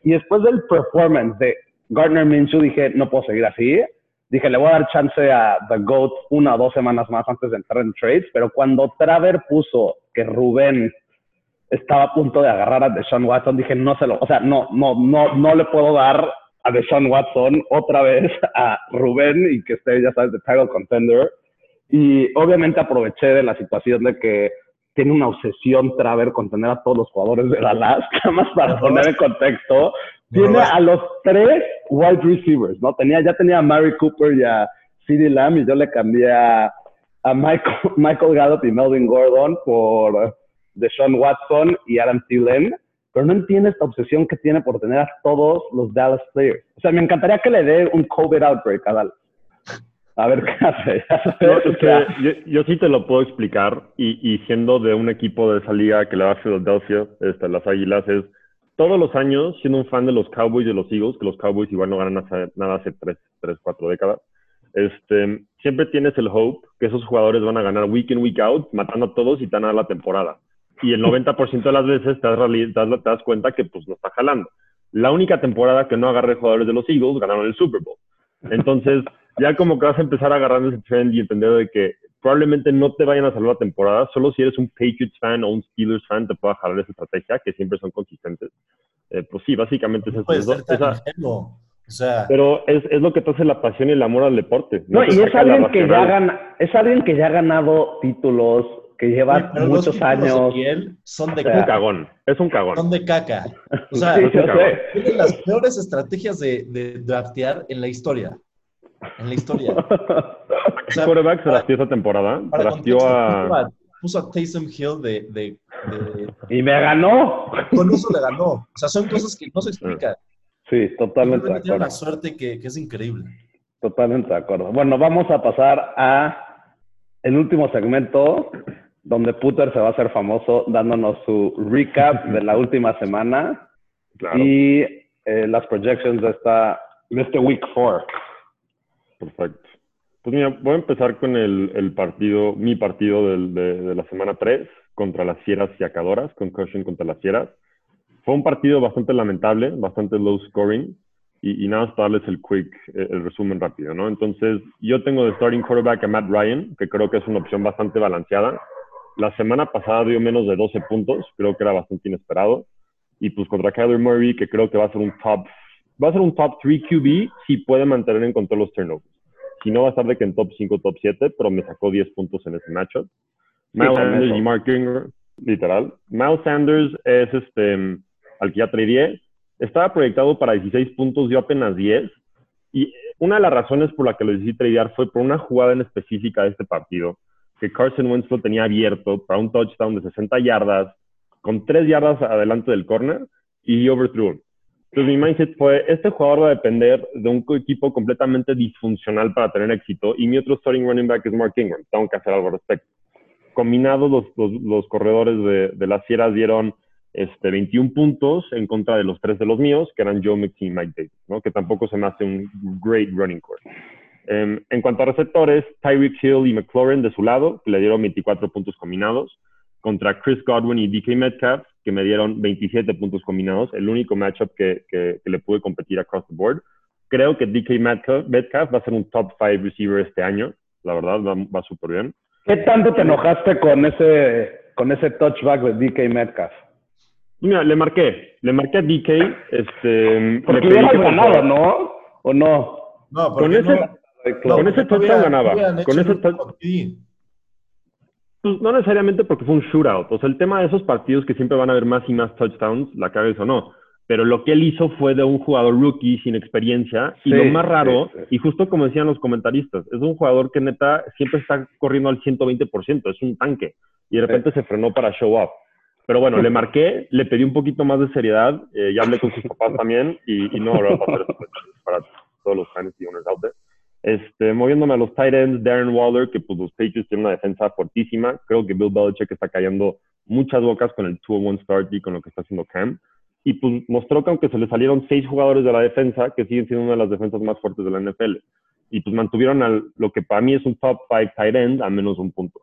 Y después del performance de Gardner Minshew dije, no puedo seguir así. Dije, le voy a dar chance a The GOAT una o dos semanas más antes de entrar en trades. Pero cuando Traver puso que Rubén estaba a punto de agarrar a Deshaun Watson, dije, no se lo, o sea, no, no, no, no le puedo dar a Deshaun Watson, otra vez a Rubén y que esté, ya sabes, de title contender. Y obviamente aproveché de la situación de que tiene una obsesión Traver con tener a todos los jugadores de Dallas, nada más para poner en contexto. Tiene a los tres wide receivers, ¿no? Tenía, ya tenía a Mary Cooper y a CeeDee Lamb y yo le cambié a, Michael, Michael Gallup y Melvin Gordon por Deshaun Watson y Adam Thielen pero no entiende esta obsesión que tiene por tener a todos los Dallas players. O sea, me encantaría que le dé un COVID outbreak a Dallas. A ver qué hace. yo, sí te lo puedo explicar, y, siendo de un equipo de esa liga que le va a Philadelphia, este, las Águilas, es todos los años, siendo un fan de los Cowboys y de los Eagles, que los Cowboys igual no ganan nada hace tres, tres, cuatro décadas, este, siempre tienes el hope que esos jugadores van a ganar week in, week out, matando a todos y te van a la temporada y el 90% de las veces te das, cuenta que pues no está jalando. La única temporada que no agarré jugadores de los Eagles ganaron el Super Bowl. Entonces, ya como que vas a empezar a agarrar ese trend y entender de que probablemente no te vayan a salvar la temporada, solo si eres un Patriots fan o un Steelers fan te pueda jalar esa estrategia, que siempre son consistentes. Eh, pues sí, básicamente es eso. o sea, pero es, es, lo que te hace la pasión y el amor al deporte. No, y es alguien, que ya gana, es alguien que ya ha ganado títulos, que lleva muchos años. son de un cagón, es un cagón. Son de caca. O sea, tienen las peores estrategias de, de, draftear en la historia. En la historia. O sea, quarterback se esta temporada. Drafteó a. Puso a Taysom Hill de, de, Y me ganó. Con eso le ganó. O sea, son cosas que no se explican. Sí, totalmente de acuerdo. Tiene una suerte que, que es increíble. Totalmente de acuerdo. Bueno, vamos a pasar a el último segmento donde Puter se va a hacer famoso dándonos su recap de la última semana y eh, las projections de, esta, de este Week 4. Perfecto. Pues mira, voy a empezar con el, el partido, mi partido del, de, de, la semana 3 contra las Fieras y Acadoras, concussion contra las Fieras. Fue un partido bastante lamentable, bastante low scoring, y, y nada más para darles el quick, el resumen rápido, ¿no? Entonces, yo tengo de starting quarterback a Matt Ryan, que creo que es una opción bastante balanceada. La semana pasada dio menos de 12 puntos, creo que era bastante inesperado. Y pues contra Kyler Murray, que creo que va a ser un top, va a ser un top 3 QB si puede mantener en control los turnovers. Si no, va a estar de que en top 5, top 7, pero me sacó 10 puntos en ese matchup. Miles Sanders y Mark Ingram, literal. Miles Sanders es este, al que ya traería. Estaba proyectado para 16 puntos, dio apenas 10. Y una de las razones por la que lo decidí tradear fue por una jugada en específica de este partido, que Carson Wentz lo tenía abierto para un touchdown de 60 yardas, con 3 yardas adelante del corner, y overthrew. Entonces mi mindset fue, este jugador va a depender de un equipo completamente disfuncional para tener éxito, y mi otro starting running back es Mark Ingram. Tengo que hacer algo al respecto. Combinados, los, los, corredores de, de las fieras dieron este, 21 puntos en contra de los tres de los míos, que eran Joe Mixon y Mike Davis, ¿no? que tampoco se me hace un great running core. Um, en cuanto a receptores, Tyreek Hill y McLaurin de su lado, que le dieron 24 puntos combinados, contra Chris Godwin y DK Metcalf, que me dieron 27 puntos combinados, el único matchup que, que, que le pude competir across the board. Creo que DK Metcalf, Metcalf va a ser un top 5 receiver este año, la verdad, va, va súper bien. ¿Qué tanto te enojaste con ese, con ese touchback de DK Metcalf? Mira, le marqué, le marqué a DK, este... Porque hubieras ganado, ¿no? ¿O no? No, Con ese, no, con ese touchdown ganaba. Con ese touchdown. Pues, no necesariamente porque fue un shootout. O sea, el tema de esos partidos que siempre van a haber más y más touchdowns, la cagues o no. Pero lo que él hizo fue de un jugador rookie sin experiencia. Y lo más raro, sí, sí. y justo como decían los comentaristas, es un jugador que neta siempre está corriendo al 120%, es un tanque. Y de repente se frenó para show up. Pero bueno, le marqué, le pedí un poquito más de seriedad, eh, ya hablé con sus papás también y, y no pasar eso para todos los fantasy owners out there. Este, moviéndome a los tight ends, Darren Waller, que pues los Patriots tienen una defensa fortísima. Creo que Bill Belichick está callando muchas bocas con el 2-1 start y con lo que está haciendo Cam. Y pues mostró que aunque se le salieron seis jugadores de la defensa, que siguen siendo una de las defensas más fuertes de la NFL. Y pues mantuvieron al, lo que para mí es un top 5 tight end a menos un punto.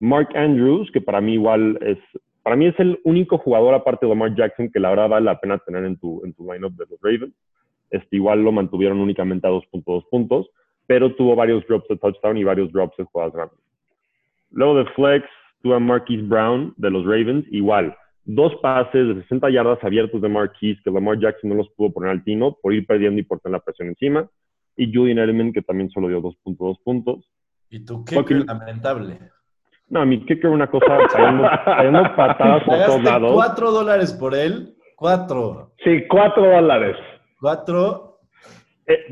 Mark Andrews, que para mí igual es, para mí es el único jugador aparte de Lamar Jackson que la verdad vale la pena tener en tu, en tu lineup de los Ravens. Este, igual lo mantuvieron únicamente a 2.2 puntos, pero tuvo varios drops de touchdown y varios drops de jugadas grandes. Luego de flex, tuvo a Marquise Brown de los Ravens, igual. Dos pases de 60 yardas abiertos de Marquise que Lamar Jackson no los pudo poner al tino por ir perdiendo y por tener la presión encima. Y Julian Edelman, que también solo dio 2.2 puntos. Y tu kicker Joaquín- lamentable. No, mi kicker una cosa, fallando, fallando patadas por todos lados. cuatro dólares por él. Cuatro. Sí, cuatro dólares. Cuatro.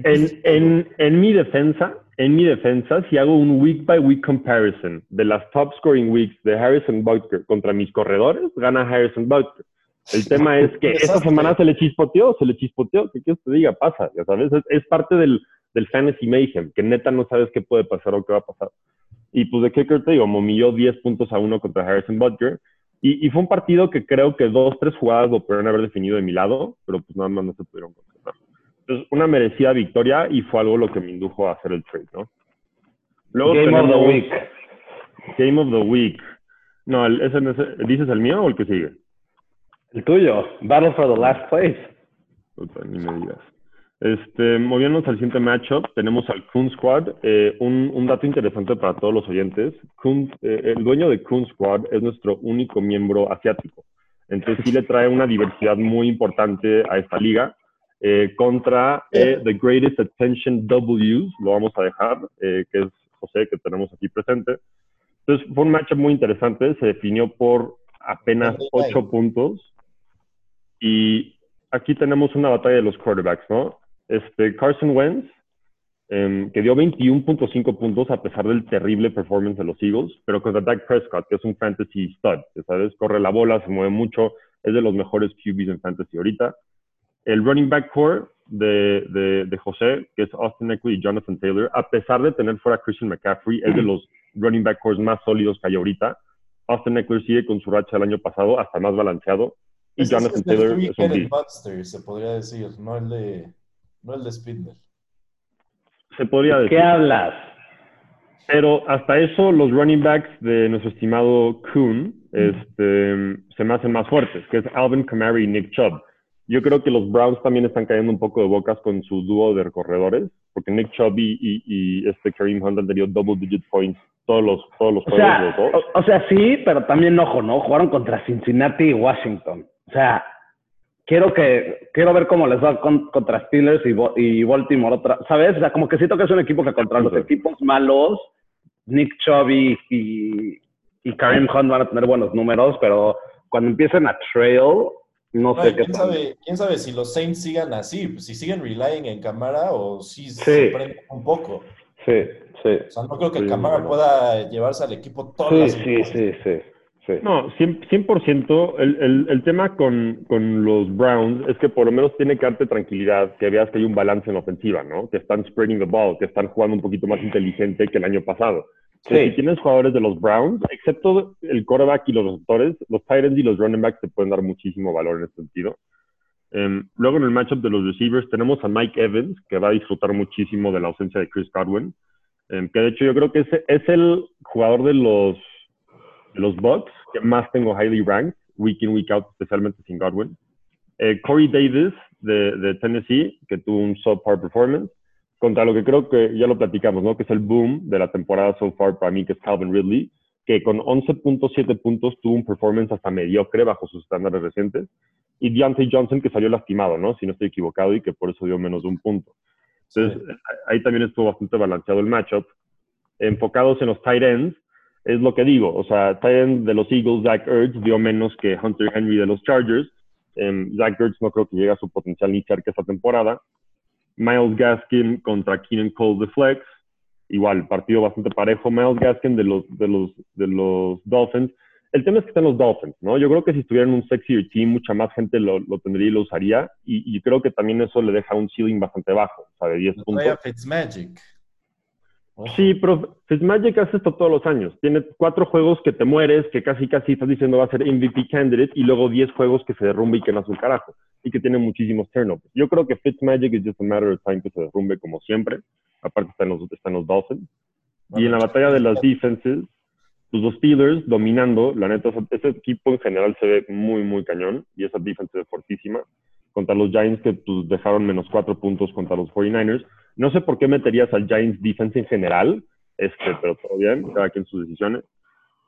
En, en, en mi defensa, en mi defensa, si hago un week by week comparison de las top scoring weeks de Harrison Butker contra mis corredores, gana Harrison Butker. El tema es que esta semana se le chispoteó, se le chispoteó, ¿qué quieres que te diga? Pasa, ya sabes, es, es parte del, del fantasy mayhem, que neta no sabes qué puede pasar o qué va a pasar. Y pues de kicker te digo, momilló 10 puntos a uno contra Harrison Butker. Y, y fue un partido que creo que dos, tres jugadas lo pudieron haber definido de mi lado, pero pues nada más no se pudieron concretar. Entonces, una merecida victoria y fue algo lo que me indujo a hacer el trade, ¿no? Luego Game of the week. Game of the Week. No, el- ese, ese- ¿dices el mío o el que sigue? El tuyo. Battle for the last place. Ni me digas. Este, moviéndonos al siguiente matchup, tenemos al Coon Squad. Eh, un, un dato interesante para todos los oyentes. Eh, el dueño de Coon Squad es nuestro único miembro asiático. Entonces sí le trae una diversidad muy importante a esta liga. Eh, contra eh, The Greatest Attention Ws, lo vamos a dejar, eh, que es José, que tenemos aquí presente. Entonces fue un matchup muy interesante, se definió por apenas ocho puntos. Y aquí tenemos una batalla de los quarterbacks, ¿no? Este, Carson Wentz, em, que dio 21.5 puntos a pesar del terrible performance de los Eagles, pero contra Dak Prescott, que es un fantasy stud, que sabes, corre la bola, se mueve mucho, es de los mejores QBs en fantasy ahorita. El running back core de, de, de José, que es Austin Eckler y Jonathan Taylor, a pesar de tener fuera a Christian McCaffrey, es de los running back cores más sólidos que hay ahorita. Austin Eckler sigue con su racha del año pasado, hasta más balanceado. Y Jonathan es Taylor es un monster, se podría decir, no el de, no el de Spindler. Se podría decir. ¿Qué hablas? Pero hasta eso, los running backs de nuestro estimado Kuhn este, se me hacen más fuertes, que es Alvin Kamara y Nick Chubb. Yo creo que los Browns también están cayendo un poco de bocas con su dúo de corredores, porque Nick Chubb y, y, este Kareem Hunt han tenido double digit points todos los, todos los o sea, o, sea, sí, pero también ojo, ¿no? Jugaron contra Cincinnati y Washington. O sea, quiero que quiero ver cómo les va contra Steelers y, y, Baltimore otra, ¿sabes? O sea, como que siento que es un equipo que contra los equipos malos, Nick Chubb y, y Kareem Hunt van a tener buenos números, pero cuando empiecen a trail, no, sé qué ¿quién sabe, ¿Quién sabe si los Saints sigan así? Pues, si siguen relying en cámara o si se prenden un poco. Sí, sí. O sea, no creo que cámara pueda llevarse al equipo todas sí, las sí, sí, sí, sí, No, 100%. el, el, el, tema con, con, los Browns es que por lo menos tiene que darte tranquilidad, que veas que hay un balance en la ofensiva, ¿no? Que están spreading the ball, que están jugando un poquito más inteligente que el año pasado. Sí. Si tienes jugadores de los Browns, excepto el quarterback y los receptores, los Titans y los running backs te pueden dar muchísimo valor en ese sentido. Um, luego en el matchup de los receivers tenemos a Mike Evans, que va a disfrutar muchísimo de la ausencia de Chris Godwin, um, que de hecho yo creo que es, es el jugador de los, de los Bucks que más tengo highly ranked, week in, week out, especialmente sin Godwin. Eh, Corey Davis de, de, Tennessee, que tuvo un subpar performance contra lo que creo que ya lo platicamos, ¿no? Que es el boom de la temporada so far para mí, que es Calvin Ridley, que con 11.7 puntos tuvo un performance hasta mediocre bajo sus estándares recientes. Y Deontay Johnson, que salió lastimado, ¿no? Si no estoy equivocado, y que por eso dio menos de un punto. Entonces, ahí también estuvo bastante balanceado el matchup. Enfocados en los tight ends, es lo que digo. O sea, tight end de los Eagles, Zach Ertz, dio menos que Hunter Henry de los Chargers. Um, Zach Ertz no creo que llegue a su potencial ni cerca esta temporada. Miles Gaskin contra Keenan Cole de Flex. Igual, partido bastante parejo. Miles Gaskin de los, de los, de los Dolphins. El tema es que están los Dolphins, ¿no? Yo creo que si estuvieran un sexy team, mucha más gente lo, lo tendría y lo usaría. Y, y, creo que también eso le deja un ceiling bastante bajo, o sea, de 10 puntos. Fitzmagic. Sí, pero Fitzmagic hace esto todos los años. Tiene cuatro juegos que te mueres, que casi casi estás diciendo va a ser MVP candidate, y luego 10 juegos que se derrumbe y que no hace un carajo, y que tiene muchísimos turnovers. Yo creo que Fitzmagic es just a matter of time que se derrumbe como siempre. Aparte están los, están los Dolphins. y en la batalla de las defenses, pues los Steelers dominando, la neta, ese equipo en general se ve muy, muy cañón, y esa defense es fortísima. Contra los Giants que pues, dejaron menos cuatro puntos contra los 49ers no sé por qué meterías al Giants defense en general, este, pero todo bien, cada quien sus decisiones.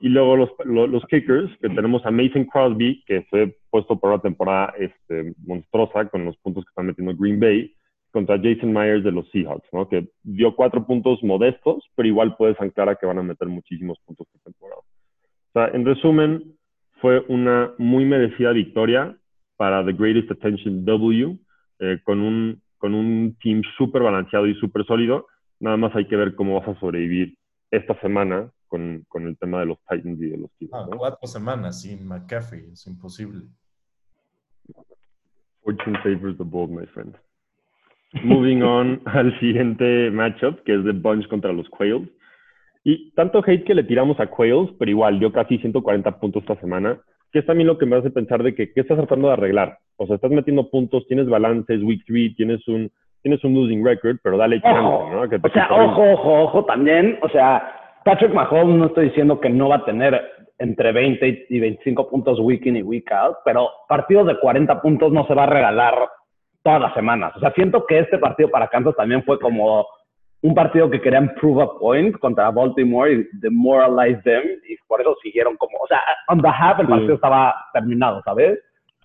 Y luego los, los, kickers, que tenemos a Mason Crosby, que fue puesto por una temporada este, monstruosa con los puntos que están metiendo Green Bay, contra Jason Myers de los Seahawks, ¿no? que dio cuatro puntos modestos, pero igual puedes anclar a que van a meter muchísimos puntos esta temporada. O sea, en resumen, fue una muy merecida victoria para The Greatest Attention W, eh, con un con un team súper balanceado y súper sólido. Nada más hay que ver cómo vas a sobrevivir esta semana con, con el tema de los Titans y de los Chiefs. Ah, Cuatro semanas sin McCaffrey, es imposible. Fortune favors the bold, my friend. Moving on al siguiente matchup, que es The Bunch contra los Quails. Y tanto hate que le tiramos a Quails, pero igual dio casi 140 puntos esta semana que es también lo que me hace pensar de que qué estás tratando de arreglar. O sea, estás metiendo puntos, tienes balances, week 3, tienes un, tienes un losing record, pero dale chance, ¿no? o sea, ojo, ojo, ojo también. O sea, Patrick Mahomes no estoy diciendo que no va a tener entre 20 y 25 puntos week in y week out, pero partidos de 40 puntos no se va a regalar todas las semanas. O sea, siento que este partido para Kansas también fue como un partido que querían prove a point contra Baltimore y demoralize them y por eso siguieron como, o sea, on the half el partido estaba terminado, ¿sabes?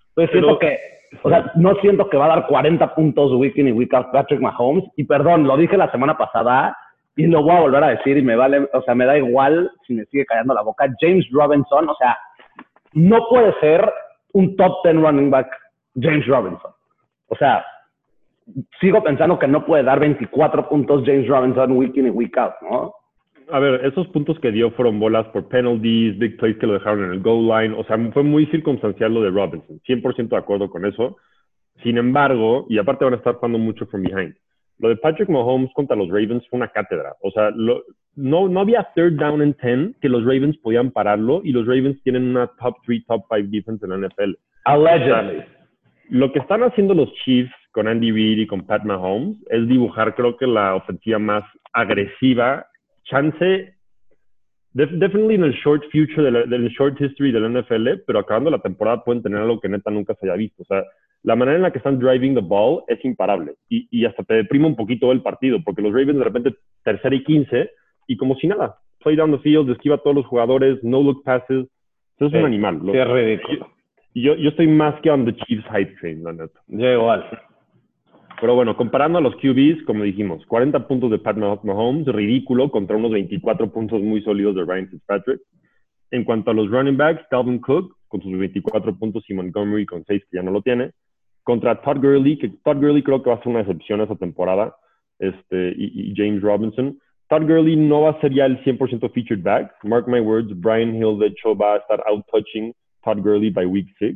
Entonces siento que, o sea, no siento que va a dar 40 puntos week in y week out Patrick Mahomes y perdón, lo dije la semana pasada y lo voy a volver a decir y me vale, o sea, me da igual si me sigue callando la boca. James Robinson, o sea, no puede ser un top 10 running back James Robinson. O sea, sigo pensando que no puede dar 24 puntos James Robinson week in y week out, ¿no? A ver, esos puntos que dio fueron bolas por penalties, big plays que lo dejaron en el goal line. O sea, fue muy circunstancial lo de Robinson. 100% de acuerdo con eso. Sin embargo, y aparte van a estar jugando mucho from behind. Lo de Patrick Mahomes contra los Ravens fue una cátedra. O sea, no, no había third down and 10 que los Ravens podían pararlo y los Ravens tienen una top 3, top 5 defense en la NFL. Allegedly. lo que están haciendo los Chiefs con Andy Reid y con Pat Mahomes es dibujar, creo que la ofensiva más agresiva chance, definitely en el short future, del short history del NFL, pero acabando la temporada pueden tener algo que neta nunca se haya visto. O sea, la manera en la que están driving the ball es imparable y, y hasta te deprime un poquito el partido, porque los Ravens de repente tercera y 15 y como si nada, play down the field, esquiva a todos los jugadores, no look passes. Eso es un animal. Sí, ridículo. Yo, yo estoy más que on the Chiefs hype train, la neta. Yo igual. Pero bueno, comparando a los QBs, como dijimos, 40 puntos de Pat Mahomes, ridículo, contra unos 24 puntos muy sólidos de Ryan Fitzpatrick. En cuanto a los running backs, Dalvin Cook con sus 24 puntos y Montgomery con 6, que ya no lo tiene. Contra Todd Gurley, que Todd Gurley creo que va a ser una excepción esa temporada, este, y, James Robinson. Todd Gurley no va a ser ya el 100% featured back. Mark my words, Brian Hill de hecho va a estar out-touching Todd Gurley by week 6.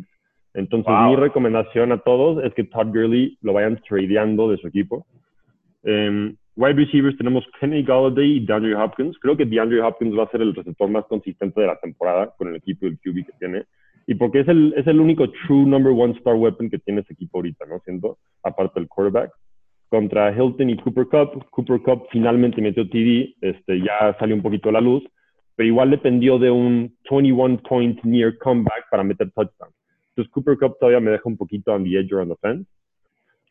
Entonces, mi recomendación a todos es que Todd Gurley lo vayan tradeando de su equipo. Um, wide receivers tenemos Kenny Galladay y DeAndre Hopkins. Creo que DeAndre Hopkins va a ser el receptor más consistente de la temporada con el equipo del QB que tiene. Y porque es el, es el único true number one star weapon que tiene ese equipo ahorita, ¿no? Siento, aparte del quarterback. Contra Hilton y Cooper Cup. Cooper Cup finalmente metió TD, este, ya salió un poquito a la luz, pero igual dependió de un 21 point near comeback para meter touchdown. Entonces Cooper Cup todavía me deja un poquito on the edge or on the fence.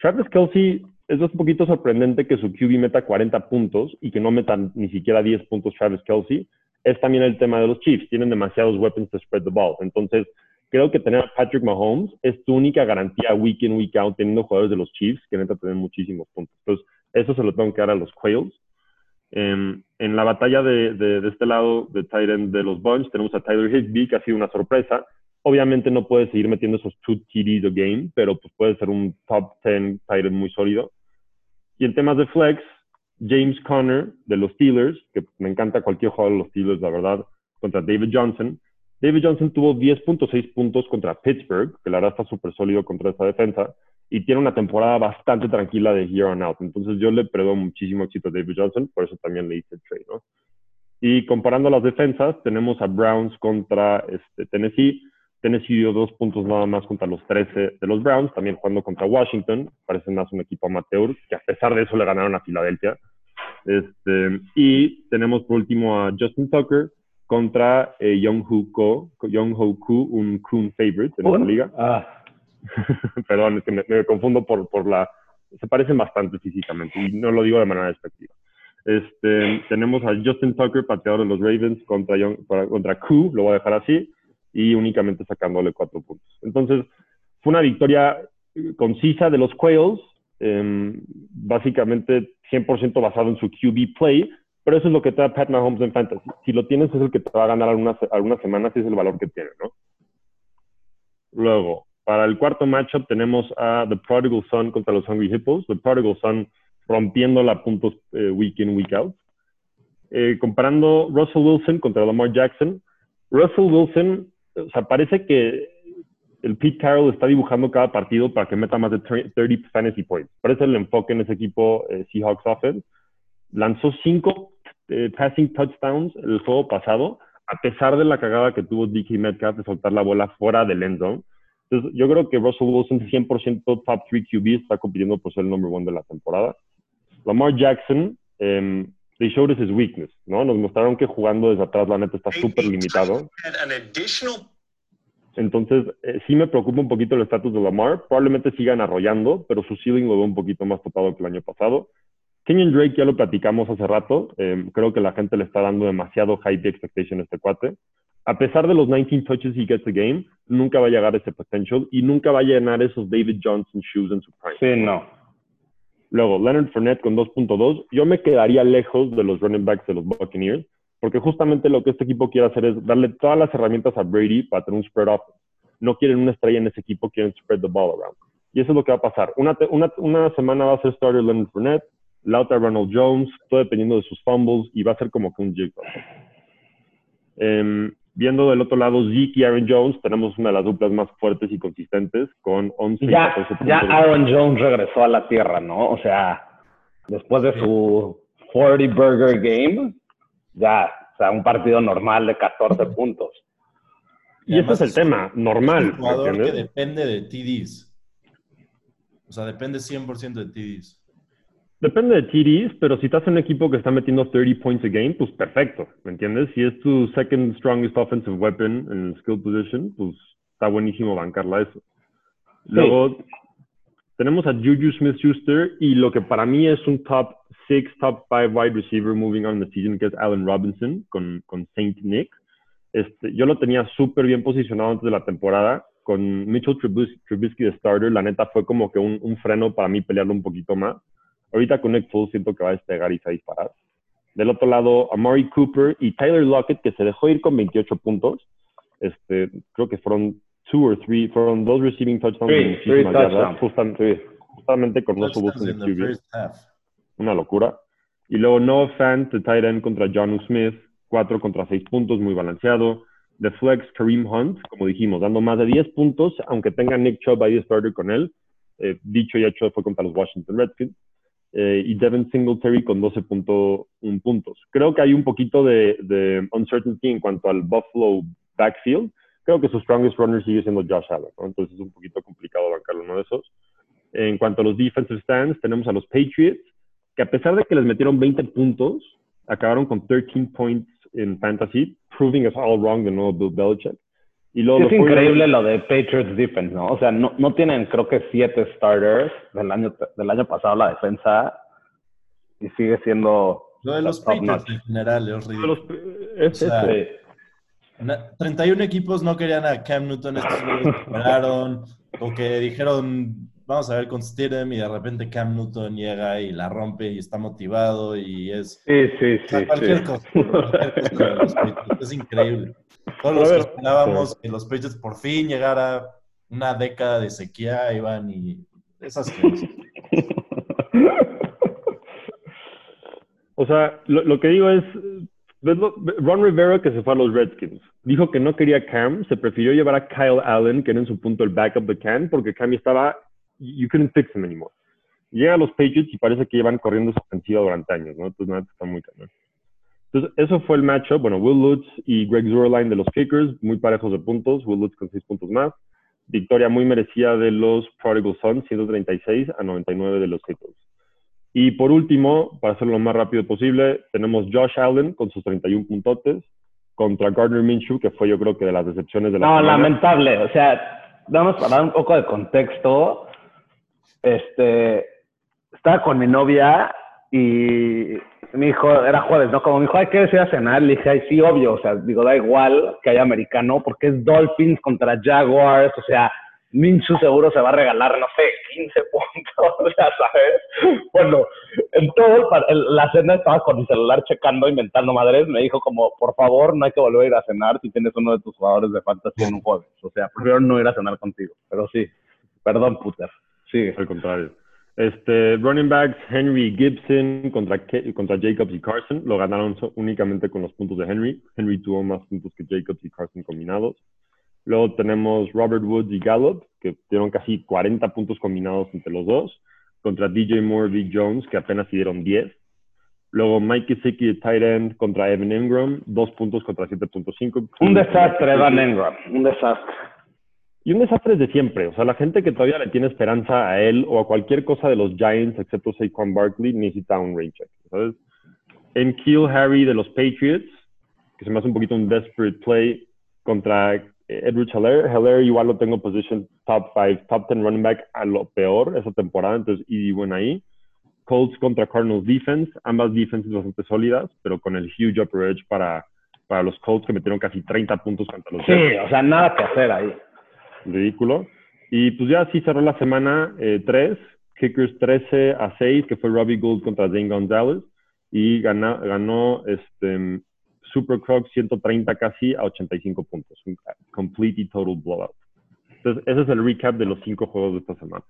Travis Kelsey es un poquito sorprendente que su QB meta 40 puntos y que no metan ni siquiera 10 puntos Travis Kelsey. Es también el tema de los Chiefs. Tienen demasiados weapons to spread the ball. Entonces, creo que tener a Patrick Mahomes es tu única garantía week in, week out, teniendo jugadores de los Chiefs que neta tienen muchísimos puntos. Entonces, eso se lo tengo que dar a los Quails. en la batalla de, este lado de Titan de los Bunch, tenemos a Tyler Higbee, que ha sido una sorpresa. Obviamente no puede seguir metiendo esos two TDs a game, pero pues puede ser un top 10 Titan muy sólido. Y en temas de flex, James Conner de los Steelers, que me encanta cualquier jugador de los Steelers, la verdad, contra David Johnson. David Johnson tuvo 10.6 puntos contra Pittsburgh, que la verdad está súper sólido contra esta defensa, y tiene una temporada bastante tranquila de here on out. Entonces yo le predo muchísimo éxito a David Johnson, por eso también le hice el trade, ¿no? Y comparando las defensas, tenemos a Browns contra este, Tennessee. Tennessee dio dos puntos nada más contra los 13 de los Browns, también jugando contra Washington, parece más un equipo amateur, que a pesar de eso le ganaron a Filadelfia. Este, y tenemos por último a Justin Tucker contra eh, Young Ho Ko, Young Ho Koo, un Coon favorite en la liga. Ah. Perdón, es que me, confundo por, por la... Se parecen bastante físicamente y no lo digo de manera despectiva. Este, tenemos a Justin Tucker, pateador de los Ravens, contra, Young, contra Koo, lo voy a dejar así y únicamente sacándole cuatro puntos. Entonces, fue una victoria eh, concisa de los Quails, em, básicamente 100% basado en su QB play, pero eso es lo que te da Pat Mahomes en Fantasy. Si lo tienes, es el que te va a ganar algunas, algunas semanas y es el valor que tiene, ¿no? Luego, para el cuarto matchup tenemos a The Prodigal Son contra los Hungry Hippos. The Prodigal Son rompiendo la puntos eh, week in, week out. Eh, comparando Russell Wilson contra Lamar Jackson. Russell Wilson o sea, parece que el Pete Carroll está dibujando cada partido para que meta más de 30 fantasy points. Parece el enfoque en ese equipo eh, Seahawks offense. Lanzó cinco eh, passing touchdowns el juego pasado, a pesar de la cagada que tuvo DK Metcalf de soltar la bola fuera del end zone. Entonces, yo creo que Russell Wilson, 100% top 3 QB, está compitiendo por ser el number one de la temporada. Lamar Jackson, um, they showed us his weakness, ¿no? Nos mostraron que jugando desde atrás, la neta, está súper limitado. Entonces, eh, sí me preocupa un poquito el estatus de Lamar. Probablemente sigan arrollando, pero su ceiling lo veo un poquito más topado que el año pasado. Kenyon Drake ya lo platicamos hace rato. Em, creo que la gente le está dando demasiado high expectation a este cuate. A pesar de los 19 touches he gets a game, nunca va a llegar a ese potential y nunca va a llenar esos David Johnson shoes en su prime. Sí, no. Luego, Leonard Fournette con 2.2. Yo me quedaría lejos de los running backs de los Buccaneers, porque justamente lo que este equipo quiere hacer es darle todas las herramientas a Brady para tener un spread off. No quieren una estrella en ese equipo, quieren spread the ball around. Y eso es lo que va a pasar. Una, semana va a ser starter Leonard Fournette, la otra Ronald Jones, todo dependiendo de sus fumbles, y va a ser como que un jigsaw. Eh, Viendo del otro lado Zeke y Aaron Jones, tenemos una de las duplas más fuertes y consistentes con 11 ya, Ya Aaron Jones regresó a la tierra, ¿no? O sea, después de su 40 Burger Game, ya, o sea, un partido normal de 14 puntos. Y, ese es el tema, normal. Es un jugador que depende de TDs. O sea, depende 100% de TDs. Depende de TDs, pero si estás en un equipo que está metiendo 30 points a game, pues perfecto, ¿me entiendes? Si es tu second strongest offensive weapon en skill position, pues está buenísimo bancarla eso. Luego tenemos a Juju Smith-Schuster y lo que para mí es un top 6, top 5 wide receiver moving on the season, que es Allen Robinson con, con Saint Nick. Este, yo lo tenía súper bien posicionado antes de la temporada. Con Mitchell Trubisky de starter, la neta fue como que un, un freno para mí pelearlo un poquito más. Ahorita con Nick Foles siento que va a despegar y se va a disparar. Del otro lado, Amari Cooper y Tyler Lockett, que se dejó ir con 28 puntos. Este, creo que fueron two or three, fueron dos receiving touchdowns. Three, three touchdowns. Justamente, justamente con dos subos en el QB. Una locura. Y luego Noah Fant de tight end contra John Smith, cuatro contra seis puntos, muy balanceado. The flex Kareem Hunt, como dijimos, dando más de 10 puntos, aunque tenga Nick Chubb ahí starter con él. Eh, dicho y hecho fue contra los Washington Redskins. Eh, y Devin Singletary con 12.1 puntos. Creo que hay un poquito de, de, uncertainty en cuanto al Buffalo backfield. Creo que su strongest runner sigue siendo Josh Allen, entonces es un poquito complicado bancarlo uno de esos. En cuanto a los defensive stands, tenemos a los Patriots, que a pesar de que les metieron 20 puntos, acabaron con 13 points en fantasy, proving us all wrong de nuevo Bill Belichick. Y luego es increíble lo de Patriots defense, ¿no? O sea, no, no tienen creo que siete starters del año, del año pasado la defensa y sigue siendo... Lo de los Patriots en general es ridículo. Es, o sea, 31 equipos no querían a Cam Newton, estos lo esperaron, o que dijeron, vamos a ver con Stidham y de repente Cam Newton llega y la rompe y está motivado y es... Sí, sí, sí. cualquier, Cosa, cualquier cosa de los Patriots, es increíble. Todos los que esperábamos que los Patriots por fin llegara una década de sequía, iban y esas cosas. O sea, lo, lo, que digo es, Ron Rivera que se fue a los Redskins, dijo que no quería Cam, se prefirió llevar a Kyle Allen, que era en su punto el backup de Cam, porque Cam estaba, you couldn't fix him anymore. Llega a los Patriots y parece que llevan corriendo su ofensiva durante años, ¿no? Entonces, nada, está muy cañón. Entonces, eso fue el matchup. Bueno, Will Lutz y Greg Zurline de los Kickers, muy parejos de puntos. Will Lutz con 6 puntos más. Victoria muy merecida de los Prodigal Sons, 136 a 99 de los Eagles. Y por último, para hacerlo lo más rápido posible, tenemos Josh Allen con sus 31 puntotes contra Gardner Minshew, que fue yo creo que de las decepciones de la No, lamentable. O sea, vamos a dar un poco de contexto. Este, estaba con mi novia y mi hijo, era jueves, ¿no? Como mi hijo, hay que ir a cenar, le dije, ay, sí, obvio, o sea, digo, da igual que haya americano, porque es Dolphins contra Jaguars, o sea, Minshew seguro se va a regalar, no sé, 15 puntos, sea, ¿sabes? Bueno, en todo, la cena estaba con mi celular checando, inventando madres, me dijo como, por favor, no hay que volver a ir a cenar si tienes uno de tus jugadores de fantasy en un jueves, o sea, prefiero no ir a cenar contigo, pero sí, perdón, puter, sigue. Al contrario. Este, running backs, Henry Gibson contra, contra Jacobs y Carson. Lo ganaron únicamente con los puntos de Henry. Henry tuvo más puntos que Jacobs y Carson combinados. Luego tenemos Robert Woods y Gallup, que dieron casi 40 puntos combinados entre los dos. Contra DJ Moore, Big Jones, que apenas dieron 10. Luego Mike de tight end contra Evan Ingram, dos puntos contra 7.5. Un desastre, Evan Ingram, un desastre. Y un desastre de siempre. O sea, la gente que todavía le tiene esperanza a él o a cualquier cosa de los Giants, excepto Saquon Barkley, necesita un rain check. ¿sabes? En Kill Harry de los Patriots, que se me hace un poquito un desperate play contra Edward Heller. Heller igual lo tengo position top 5, top 10 running back a lo peor esa temporada, entonces y bueno ahí. Colts contra Cardinals defense, ambas defenses bastante sólidas, pero con el huge upper edge para, para los Colts que metieron casi 30 puntos contra los Sí, o sea, nada que hacer ahí ridículo. Y pues ya así cerró la semana 3, eh, Kickers 13 a 6, que fue Robbie Gould contra Zane Gonzalez, y ganó, ganó este, Super Crocs 130 casi a 85 puntos, un complete y total blowout. Entonces, ese es el recap de los cinco juegos de esta semana.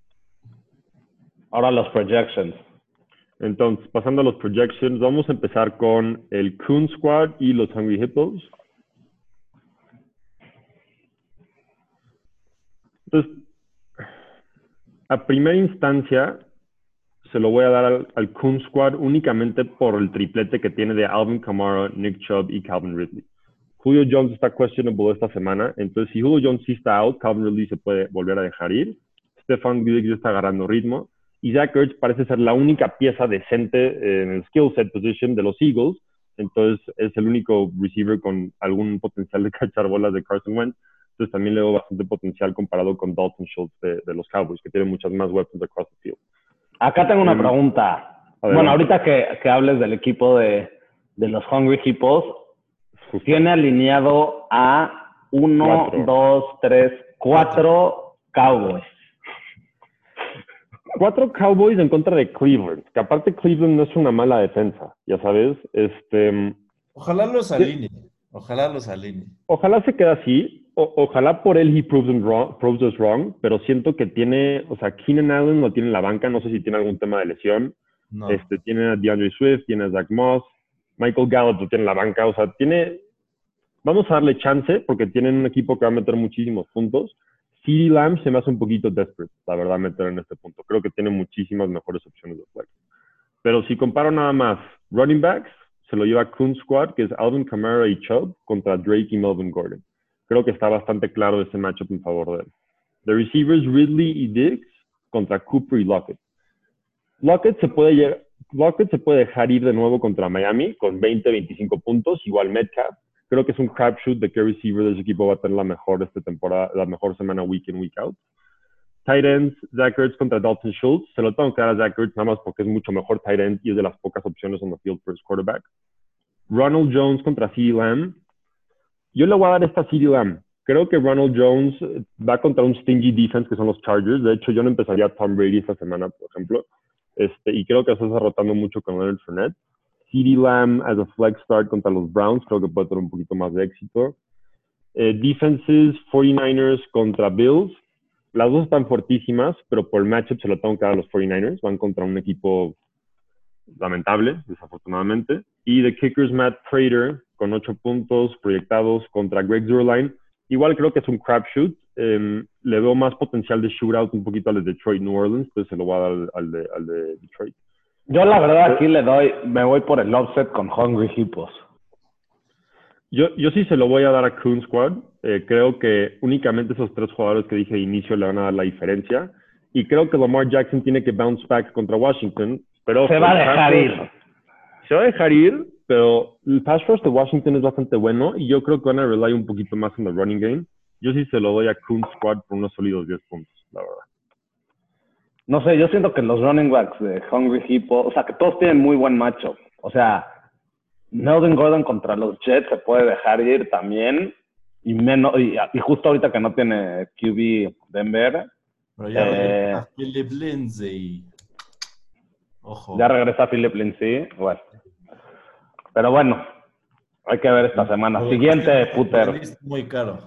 Ahora los projections. Entonces, pasando a los projections, vamos a empezar con el Coon Squad y los Hungry Hippos. Entonces, a primera instancia, se lo voy a dar al, al Squad únicamente por el triplete que tiene de Alvin Kamara, Nick Chubb y Calvin Ridley. Julio Jones está questionable esta semana, entonces si Julio Jones sí está out, Calvin Ridley se puede volver a dejar ir. Stefan Diggs está agarrando ritmo y Zach Ertz parece ser la única pieza decente en el skill set position de los Eagles. Entonces es el único receiver con algún potencial de cachar bolas de Carson Wentz. Entonces también le veo bastante potencial comparado con Dalton Schultz de, de los Cowboys, que tiene muchas más weapons across the field. Acá tengo una Mm. pregunta. Bueno, ahorita que, que hables del equipo de, de los Hungry Hippos, Justo. tiene alineado a uno, Cuatro. dos, tres, cuatro Cowboys. Cuatro Cowboys en contra de Cleveland, que aparte Cleveland no es una mala defensa, ya sabes. Este, Ojalá los alinee. Ojalá los alinee. ojalá se quede así. O- ojalá por él he proves, them wrong, proves us wrong, pero siento que tiene, o sea, Keenan Allen lo tiene en la banca, no sé si tiene algún tema de lesión. No. Este, tiene a DeAndre Swift, tiene a Zach Moss, Michael Gallup lo tiene en la banca, o sea, tiene, vamos a darle chance porque tienen un equipo que va a meter muchísimos puntos. CeeDee Lamb se me hace un poquito desperate, la verdad, meter en este punto. Creo que tiene muchísimas mejores opciones de flex. Pero si comparo nada más running backs, se lo lleva Coon Squad, que es Alvin Kamara y Chubb contra Drake y Melvin Gordon. Creo que está bastante claro ese matchup en favor de él. The receivers Ridley y Diggs contra Cooper y Lockett. Lockett se puede, Lockett se puede dejar ir de nuevo contra Miami con 20, 25 puntos, igual Metcalf. Creo que es un crapshoot de qué receiver de ese equipo va a tener la mejor esta temporada, la mejor semana week in, week out. Tight ends, Zach Ertz contra Dalton Schultz. Se lo tengo que dar a Zach Ertz nada más porque es mucho mejor tight end y es de las pocas opciones on the field for his quarterback. Ronald Jones contra CeeDee Lamb. Yo le voy a dar esta a CeeDee Lamb. Creo que Ronald Jones eh, va contra un stingy defense que son los Chargers. De hecho, yo no empezaría a Tom Brady esta semana, por ejemplo. Este, y creo que se está rotando mucho con Leonard Fournette. CeeDee Lamb as a flex start contra los Browns. Creo que puede tener un poquito más de éxito. Eh, defenses, 49ers contra Bills. Las dos están fuertísimas, pero por matchup se lo tengo que dar a los 49ers. Van contra un equipo lamentable, desafortunadamente. Y de Kickers, Matt Prater, con ocho puntos proyectados contra Greg Zerline. Igual creo que es un crapshoot. Eh, le veo más potencial de shootout un poquito al de Detroit, New Orleans, entonces se lo voy a dar al, al de, al de Detroit. Yo la verdad aquí le doy, me voy por el offset con Hungry Hippos. Yo, yo sí se lo voy a dar a Coon Squad. Eh, creo que únicamente esos tres jugadores que dije de inicio le van a dar la diferencia. Y creo que Lamar Jackson tiene que bounce back contra Washington. Pero Se va a dejar ir. Se va a dejar ir, pero el pass rush de Washington es bastante bueno y yo creo que van a rely un poquito más en el running game. Yo sí se lo doy a Coon Squad por unos sólidos 10 puntos, la verdad. No sé, yo siento que los running backs de Hungry Hippo, o sea, que todos tienen muy buen macho. O sea, Melvin Gordon contra los Jets se puede dejar ir también. Y, menos, y, y justo ahorita que no tiene QB Denver, Pero ya Eh. Philip Lindsay. Ojo. ya regresa Philip Lindsay. Bueno. Pero bueno, hay que ver esta semana. Lo Siguiente, lo Puter. Muy caro.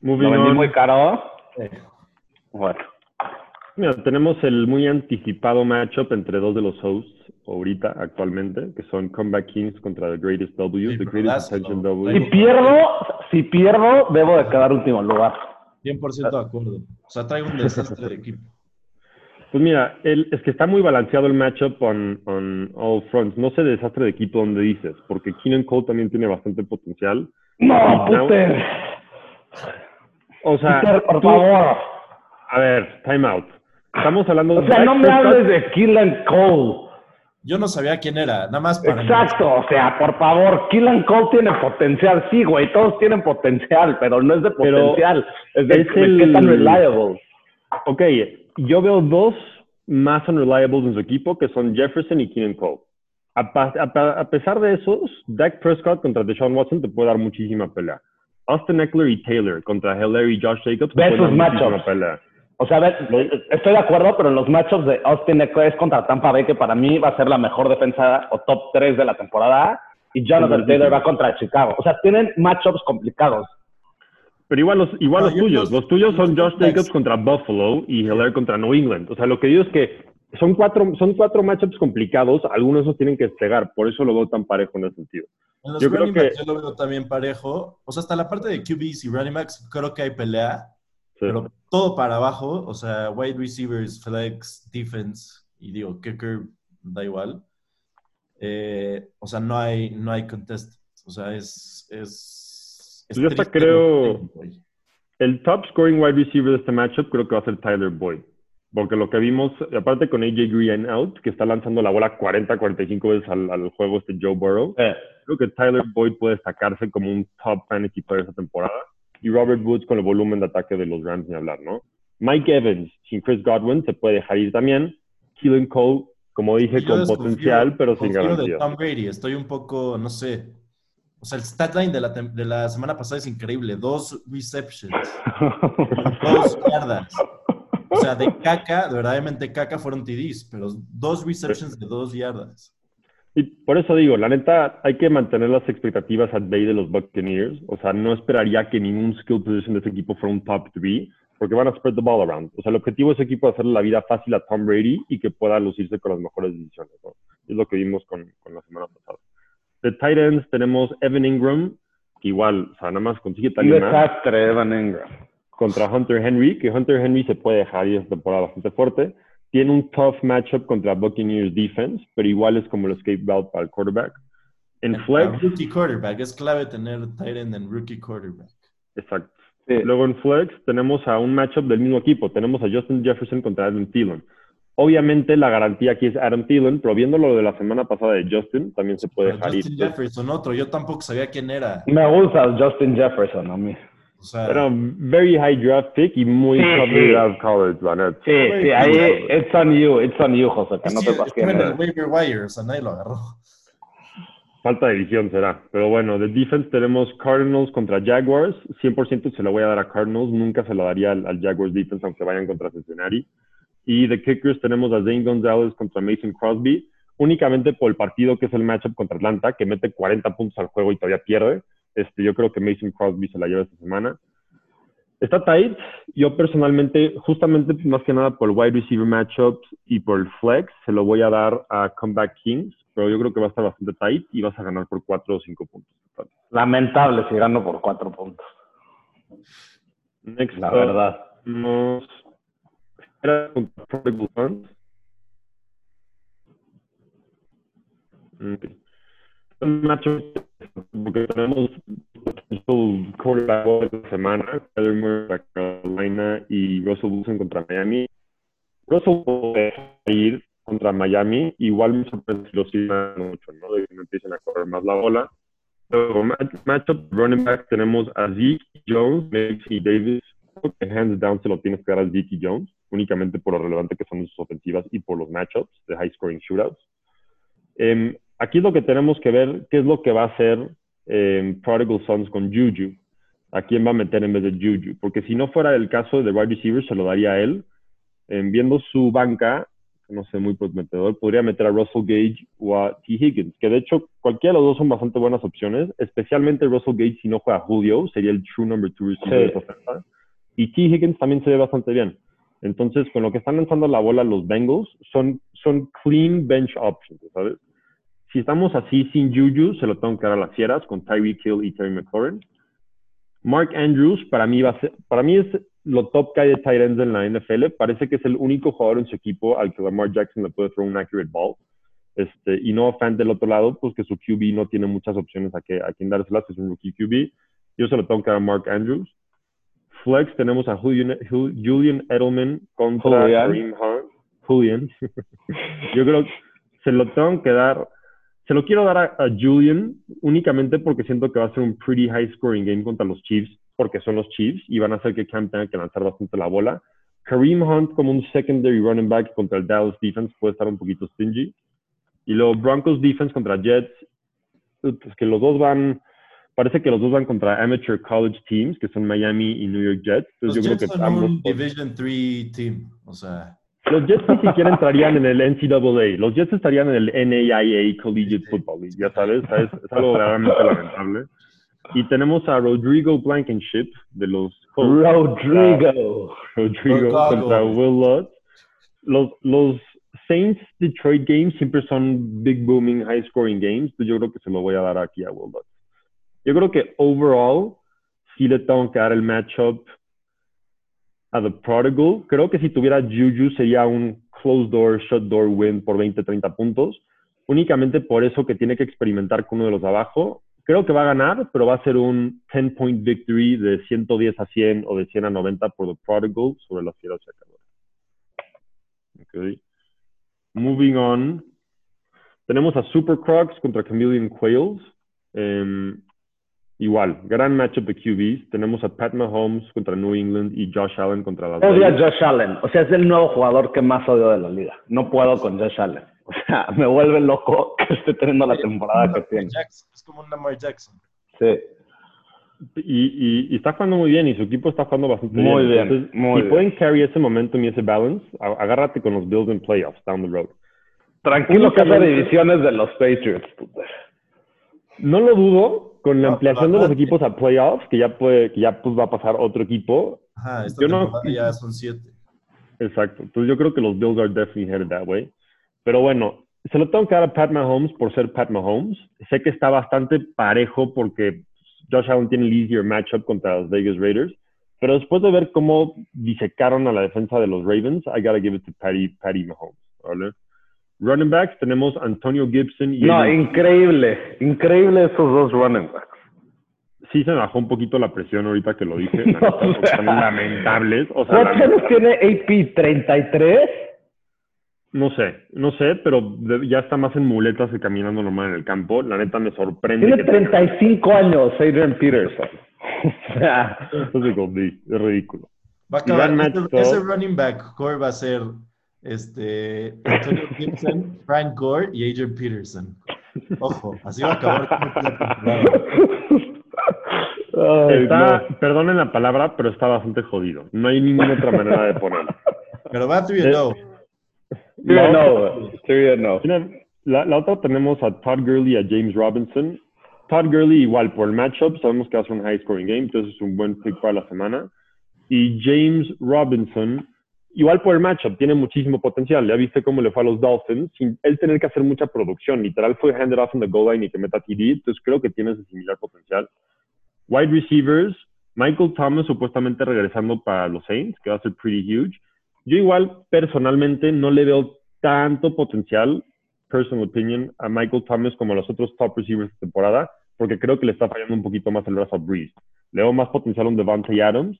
Moving Lo vendí on. muy caro. Eh, Bueno. Mira, tenemos el muy anticipado matchup entre dos de los hosts ahorita, actualmente, que son Comeback Kings contra The Greatest W, Sí, The Greatest. Attention Si W. pierdo, si pierdo, debo de quedar último lugar. 100% de acuerdo. O sea, traigo un desastre de equipo. Pues mira, el- es que está muy balanceado el matchup on, on all fronts. No sé de desastre de equipo donde dices, porque Keenan Cole también tiene bastante potencial. No, Puter. O sea, Puter, por tú- favor. a ver, time out. Estamos hablando O sea, no me hables de Killan Cole. Yo no sabía quién era, nada más para. Exacto, o sea, por favor, Killan Cole tiene potencial. Sí, güey, todos tienen potencial, pero no es de Pero potencial. Es de, es de el- qué tan reliable. Ok, yo veo dos más unreliables en su equipo, que son Jefferson y Keenan Cole. A, pesar de esos, Dak Prescott contra Deshaun Watson te puede dar muchísima pelea. Austin Eckler y Taylor contra Hilaire y Josh Jacobs te pueden dar muchísima pelea. O sea, a ver, estoy de acuerdo, pero en los matchups de Austin Eckler es contra Tampa Bay, que para mí va a ser la mejor defensa o top 3 de la temporada, y Jonathan Taylor va contra Chicago. O sea, tienen matchups complicados. Pero igual los, igual No, los yo tuyos. los- Los tuyos son los Josh. Jacobs contra Buffalo y Hilaire contra New England. O sea, lo que digo es que son cuatro, son cuatro matchups complicados. Algunos esos tienen que despegar. Por eso lo veo tan parejo en ese sentido. En los Yo creo que- yo lo veo también parejo. O sea, hasta la parte de QBs y running backs creo que hay pelea, Sí. pero todo para abajo. O sea, wide receivers, flex, defense y digo, kicker, da igual. Eh, o sea, no hay, no hay contest. O sea, es. es, es Yo hasta creo-. El top scoring wide receiver de este matchup creo que va a ser Tyler Boyd. Porque lo que vimos, aparte con AJ Green out, que está lanzando la bola 40, 45 veces al, al juego este Joe Burrow, creo que Tyler Boyd puede destacarse como un top fantasy player esta temporada. Y Robert Woods con el volumen de ataque de los Rams, ni hablar, ¿no? Mike Evans, sin Chris Godwin, se puede dejar ir también. Keelan Cole, como dije, con potencial, pero sin garantía. de Tom Brady, estoy un poco, no sé. O sea, el statline de la, de la semana pasada es increíble. Dos receptions. dos yardas. O sea, de caca, de verdaderamente caca fueron TDs, pero dos receptions de dos yardas. Y por eso digo, la neta, hay que mantener las expectativas at bay de los Buccaneers. O sea, no esperaría que ningún skill position de ese equipo fuera un top 3, porque van a spread the ball around. O sea, el objetivo de ese equipo es hacerle la vida fácil a Tom Brady y que pueda lucirse con las mejores decisiones. Es lo que vimos con, con la semana pasada. De tight ends tenemos Evan Ingram, que igual, o sea, nada más consigue tal desastre, Evan Ingram contra Hunter Henry, que Hunter Henry se puede dejar y es temporada bastante fuerte. Tiene un tough matchup contra Buccaneers defense, pero igual es como el escape route para el quarterback. En flex. Rookie quarterback, es clave tener tight end en rookie quarterback. Exacto. Luego en flex tenemos a un matchup del mismo equipo. Tenemos a Justin Jefferson contra Adam Thielen. Obviamente la garantía aquí es Adam Thielen, pero viendo lo de la semana pasada de Justin, también se puede dejar Justin Jefferson, otro. Yo tampoco sabía quién era. Me gusta Justin Jefferson a mí. O sea, Pero very high draft pick y muy sí, of college, la net. Sí, sí, ahí it's on you, it's on you, José, que no te pases. en el waiver wire, o sea, nadie lo agarró. Falta de visión será. Pero bueno, de defense tenemos Cardinals contra Jaguars. 100% se lo voy a dar a Cardinals. Nunca se lo daría al, Jaguars defense aunque vayan contra Cincinnati. Y de kickers tenemos a Zane Gonzalez contra Mason Crosby. Únicamente por el partido que es el matchup contra Atlanta, que mete 40 puntos al juego y todavía pierde. Este, yo creo que Mason Crosby se la lleva esta semana. Está tight. Yo personalmente, justamente más que nada por el wide receiver matchups y por el flex, se lo voy a dar a Comeback Kings, pero yo creo que va a estar bastante tight y vas a ganar por 4 o 5 puntos. Lamentable si gano por 4 puntos. Next la verdad. Nos Okay. Un matchup porque tenemos el quarterback de la semana, Kyler Murray contra Carolina y Russell Wilson contra Miami. Russell puede ir contra Miami, igual me sorprende si lo sigan mucho, ¿no? De que no empiecen a correr más la bola. Luego, matchup running back tenemos a Zeke Jones, y Davis. Que hands down se lo tienes que dar a Zeke Jones, únicamente por lo relevante que son sus ofensivas y por los matchups de high scoring shootouts. Um, aquí es lo que tenemos que ver, qué es lo que va a hacer eh, Prodigal Sons con Juju. ¿A quién va a meter en vez de Juju? Porque si no fuera el caso de wide receiver, se lo daría a él. viendo su banca, no sé, muy prometedor, podría meter a Russell Gage o a T. Higgins, que de hecho cualquiera de los dos son bastante buenas opciones, especialmente Russell Gage si no juega Julio, sería el true number two receiver de esa Y T. Higgins también se ve bastante bien. Entonces, con lo que están lanzando la bola los Bengals, son, son clean bench options, ¿sabes? Si estamos así sin Juju, se lo tengo que dar a las fieras con Tyreek Hill y Terry McLaurin. Mark Andrews, para mí, va a ser, para mí es lo top que hay de tight ends en la NFL. Parece que es el único jugador en su equipo al que Lamar Jackson le puede throw un accurate ball. Este, y no fan del otro lado, pues que su QB no tiene muchas opciones a, que, a quien dárselas, es un rookie QB. Yo se lo tengo que dar a Mark Andrews. Flex tenemos a Julian, Julian Edelman contra Kareem Hunt. Julian. Yo creo que se lo tengo que dar se lo quiero dar a, Julian únicamente porque siento que va a ser un pretty high scoring game contra los Chiefs, porque son los Chiefs y van a hacer que Cam tenga que lanzar bastante la bola. Kareem Hunt como un secondary running back contra el Dallas defense puede estar un poquito stingy. Y luego Broncos defense contra Jets, pues que los dos van, parece que los dos van contra amateur college teams, que son Miami y New York Jets. los Jets son un Division 3 team, o sea... Los Jets ni siquiera entrarían en el NCAA. Los Jets estarían en el NAIA Collegiate Football League, ya sabes, es, algo realmente lamentable. Y tenemos a Rodrigo Blankenship de los Rodrigo. Rodrigo contra Will Lutz. Los, los Saints Detroit games siempre son big booming, high scoring games. Yo creo que se lo voy a dar aquí a Will Lutz. Yo creo que overall sí le tengo que dar el matchup a The Prodigal. Creo que si tuviera Juju sería un closed door, shut door win por 20, 30 puntos. Únicamente por eso que tiene que experimentar con uno de los abajo. Creo que va a ganar, pero va a ser un 10 point victory de 110 a 100 o de 100 a 90 por The Prodigal sobre las fieras Okay. Moving on. Tenemos a Super Crocs contra Chameleon Quails. Em, igual, gran matchup de QBs. Tenemos a Pat Mahomes contra New England y Josh Allen contra las Odio a. Josh Allen. O sea, es el nuevo jugador que más odio de la liga. No puedo con Josh Allen. O sea, me vuelve loco que esté teniendo la temporada que tiene. Jackson, es como un Lamar Jackson. Sí. Y, y- y está jugando muy bien y su equipo está jugando bastante Muy bien, Entonces, muy si bien. pueden carry ese momentum y ese balance, agárrate con los Bills en playoffs down the road. Tranquilo que esa Únicamente- división es de los Patriots. puta. No lo dudo con la ampliación de los equipos a playoffs, que ya puede, que ya pues va a pasar otro equipo. Ajá, esta Yo no- ya son siete. Exacto. Entonces yo creo que los Bills are definitely headed that way. Pero bueno, se lo tengo que dar a Pat Mahomes por ser Pat Mahomes. Sé que está bastante parejo porque Josh Allen tiene el easier matchup contra los Vegas Raiders. Pero después de ver cómo disecaron a la defensa de los Ravens, I gotta give it to Patty, Patty Mahomes. ¿vale? Running backs tenemos Antonio Gibson y No, Adrian- increíble. Increíble esos dos running backs. sí se me bajó un poquito la presión ahorita que lo dije. No, o sea. lamentables. O sea, ¿Cuántos años lamentables. tiene AP? ¿33? No sé, no sé, pero ya está más en muletas que caminando normal en el campo. La neta me sorprende. Tiene que tenga- 35 años Adrian Peterson. O sea, Eso es ridículo. Va a acabar. Ese, running back core va a ser este, Antonio Gibson, Frank Gore y Adrian Peterson. Ojo, así va a acabar ay, Está, no. perdonen la palabra, pero está bastante jodido. No hay ninguna otra manera de ponerlo. Pero va to you know. No, otra- güey. Sí, no. Tiene- La, la otra tenemos a Todd Gurley y a James Robinson. Todd Gurley igual por el matchup, sabemos que va a ser un high scoring game, entonces es un buen pick para la semana. Y James Robinson, igual por el matchup, tiene muchísimo potencial. Ya viste cómo le fue a los Dolphins sin él tener que hacer mucha producción. Literal fue handed off in the goal line y que meta TD, entonces creo que tiene ese similar potencial. Wide receivers, Michael Thomas supuestamente regresando para los Saints, que va a ser pretty huge. Yo igual personalmente no le veo tanto potencial, personal opinion, a Michael Thomas como a los otros top receivers de temporada, porque creo que le está fallando un poquito más el brazo a Breeze. Le veo más potencial a un Devante Adams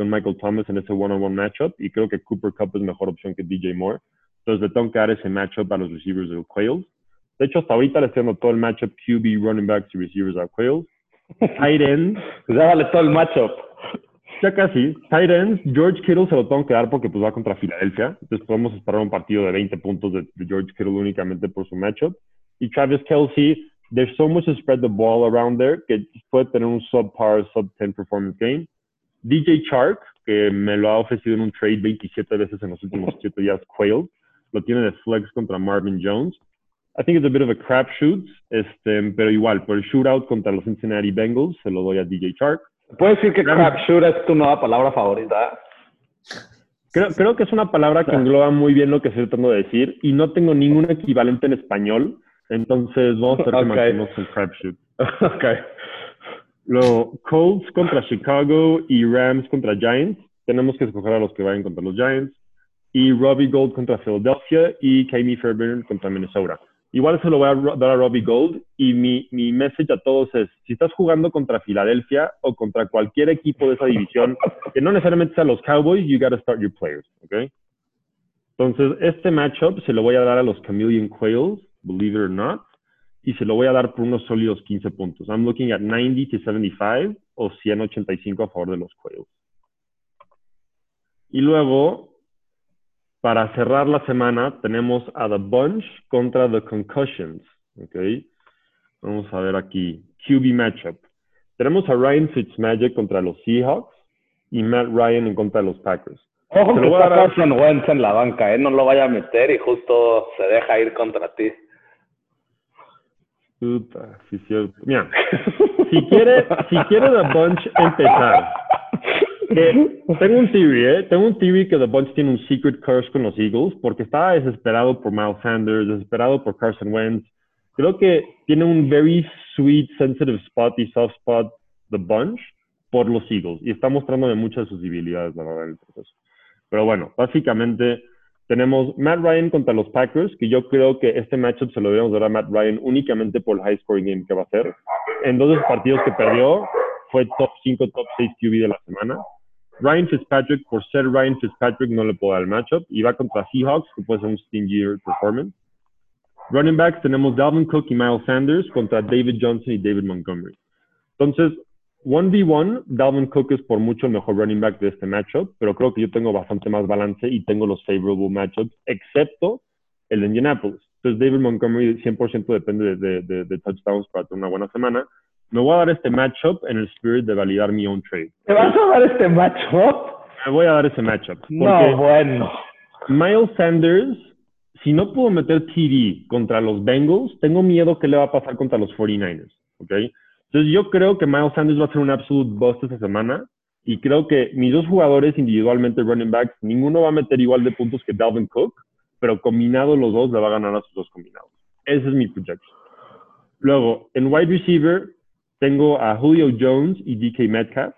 con Michael Thomas en ese one-on-one matchup y creo que Cooper Cup es mejor opción que DJ Moore. Entonces le tengo que dar ese matchup a los receivers de los Quails. De hecho, hasta ahorita le estoy dando todo el matchup QB, running backs y receivers a Quails. Tight ends, Pues ya vale todo el matchup. ya casi. Tight ends, George Kittle se lo tengo que dar porque pues va contra Filadelfia. Entonces podemos esperar un partido de 20 puntos de, de George Kittle únicamente por su matchup. Y Travis Kelsey, there's so much to spread the ball around there que puede tener un subpar, sub 10 performance game. DJ Chark, que me lo ha ofrecido en un trade 27 veces en los últimos 7 días, Quail. Lo tiene de flex contra Marvin Jones. I think it's a bit of a crapshoot, este, pero igual, por el shootout contra los Cincinnati Bengals, se lo doy a DJ Chark. ¿Puedes decir que crapshoot es tu nueva palabra favorita? Creo, creo que es una palabra que engloba muy bien lo que estoy tratando de decir y no tengo ningún equivalente en español. Entonces vamos a hacer que Ok. mantenemos con crapshoot. ok. Luego, Colts contra Chicago y Rams contra Giants. Tenemos que escoger a los que vayan contra los Giants. Y Robbie Gold contra Philadelphia y Kami Fairbairn contra Minnesota. Igual se lo voy a dar a Robbie Gold y mi, mi message a todos es, si estás jugando contra Filadelfia o contra cualquier equipo de esa división, que no necesariamente sea los Cowboys, you gotta start your players, ¿ok? Entonces, este matchup se lo voy a dar a los Chameleon Quails, believe it or not, y se lo voy a dar por unos sólidos 15 puntos. I'm looking at 90 to 75 o 185 a favor de los Quails. Y luego, para cerrar la semana, tenemos a The Bunch contra The Concussions. ¿ok? Vamos a ver aquí. QB matchup. Tenemos a Ryan Fitzmagic contra los Seahawks y Matt Ryan en contra de los Packers. Ojo Se que está Carson Wentz en la banca, ¿eh? No lo vaya a meter y justo se deja ir contra ti. Puta, sí, cierto. Si quiere, si quiere The Bunch empezar, tengo un theory, ¿eh? Tengo un theory que The Bunch tiene un secret curse con los Eagles porque estaba desesperado por Miles Sanders, desesperado por Carson Wentz. Creo que tiene un very sweet, sensitive spot y soft spot The Bunch por los Eagles y está mostrándome muchas de sus debilidades, verdad. Pero bueno, básicamente tenemos Matt Ryan contra los Packers, que yo creo que este matchup se lo debemos dar a Matt Ryan únicamente por el high scoring game que va a hacer. En dos de los partidos que perdió, fue top 5, top 6 QB de la semana. Ryan Fitzpatrick, por ser Ryan Fitzpatrick, no le puedo dar el matchup. Y va contra Seahawks, que puede ser un stingy performance. Running backs tenemos Dalvin Cook y Miles Sanders contra David Johnson y David Montgomery. Entonces, 1v1, Dalvin Cook es por mucho el mejor running back de este matchup, pero creo que yo tengo bastante más balance y tengo los favorable matchups, excepto el de Indianapolis. Entonces, David Montgomery 100% depende de, de, de, touchdowns para tener una buena semana. Me voy a dar este matchup en el spirit de validar mi own trade. ¿Te vas a dar este matchup? Me voy a dar ese matchup. No, bueno. Miles Sanders si no puedo meter TD contra los Bengals, tengo miedo que le va a pasar contra los 49ers, ¿ok? Entonces yo creo que Miles Sanders va a ser un absolute bust esta semana y creo que mis dos jugadores individualmente running backs, ninguno va a meter igual de puntos que Dalvin Cook, pero combinado los dos le va a ganar a sus dos combinados. Ese es mi projection. Luego, en wide receiver tengo a Julio Jones y DK Metcalf.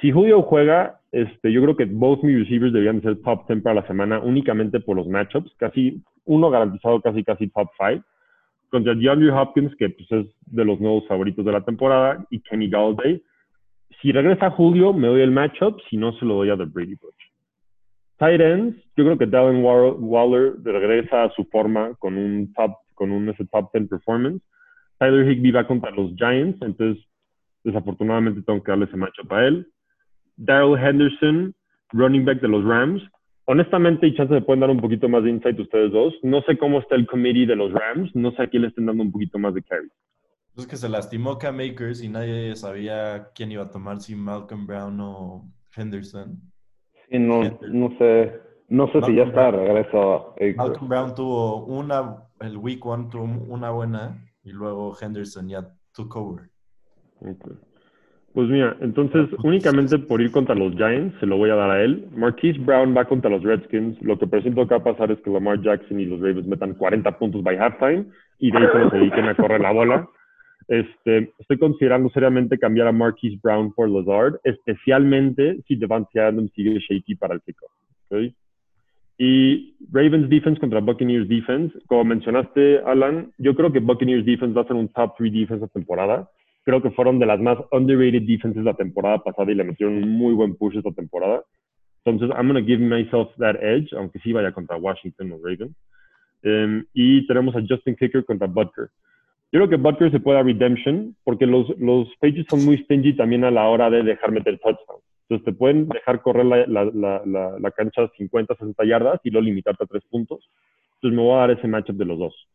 Si Julio juega, este, yo creo que both mis receivers deberían ser top 10 para la semana únicamente por los matchups, casi uno garantizado casi casi top 5 contra DeAndre Hopkins, que pues, es de los nuevos favoritos de la temporada, y Kenny Galladay. Si regresa Julio, me doy el matchup, si no, se lo doy a The Brady Bunch. Tight ends, yo creo que Darren Waller regresa a su forma con un top, con un ese top 10 performance. Tyler Higbee va contra los Giants, entonces desafortunadamente tengo que darle ese matchup a él. Daryl Henderson, running back de los Rams. Honestamente, y chance me pueden dar un poquito más de insight ustedes dos. No sé cómo está el committee de los Rams. No sé a quién le estén dando un poquito más de carry. Es que se lastimó Cam Akers y nadie sabía quién iba a tomar, si Malcolm Brown o Henderson. Sí, no, no sé. No sé si ya está de regreso. Malcolm Brown tuvo una, el week one tuvo una buena y luego Henderson ya took over. Pues mira, entonces únicamente por ir contra los Giants se lo voy a dar a él. Marquise Brown va contra los Redskins. Lo que presiento que va a pasar es que Lamar Jackson y los Ravens metan 40 puntos by halftime y de ahí se dediquen a correr la bola. Este, estoy considerando seriamente cambiar a Marquise Brown por Lazard, especialmente si Devante Adams sigue shaky para el kickoff. Y Ravens defense contra Buccaneers defense. Como mencionaste, Alan, yo creo que Buccaneers defense va a ser un top 3 defense esta temporada creo que fueron de las más underrated defenses la temporada pasada y le metieron un muy buen push esta temporada. Entonces, I'm going to give myself that edge, aunque sí vaya contra Washington o Ravens. Em, y tenemos a Justin Kicker contra Butker. Yo creo que Butker se puede dar redemption porque los, los Pages son muy stingy también a la hora de dejar meter touchdowns. Entonces, te pueden dejar correr la, la, la, la cancha 50, 60 yardas y luego limitarte a tres puntos. Entonces, me voy a dar ese matchup de los dos.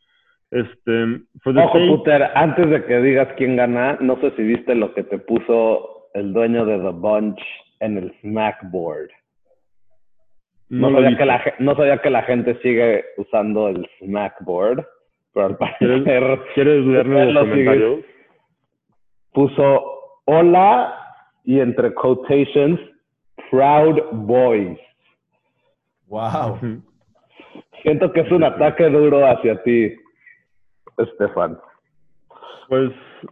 Este, Ojo, Puter, antes de que digas quién gana, no sé si viste lo que te puso el dueño de The Bunch en el Smackboard. No, sabía que la, no sabía que la gente sigue usando el Smackboard, pero al parecer... ¿Quieres leerme los comentarios? Puso hola y entre quotations, Proud Boys. Wow. Siento que es un ataque duro hacia ti. Estefan? Pues,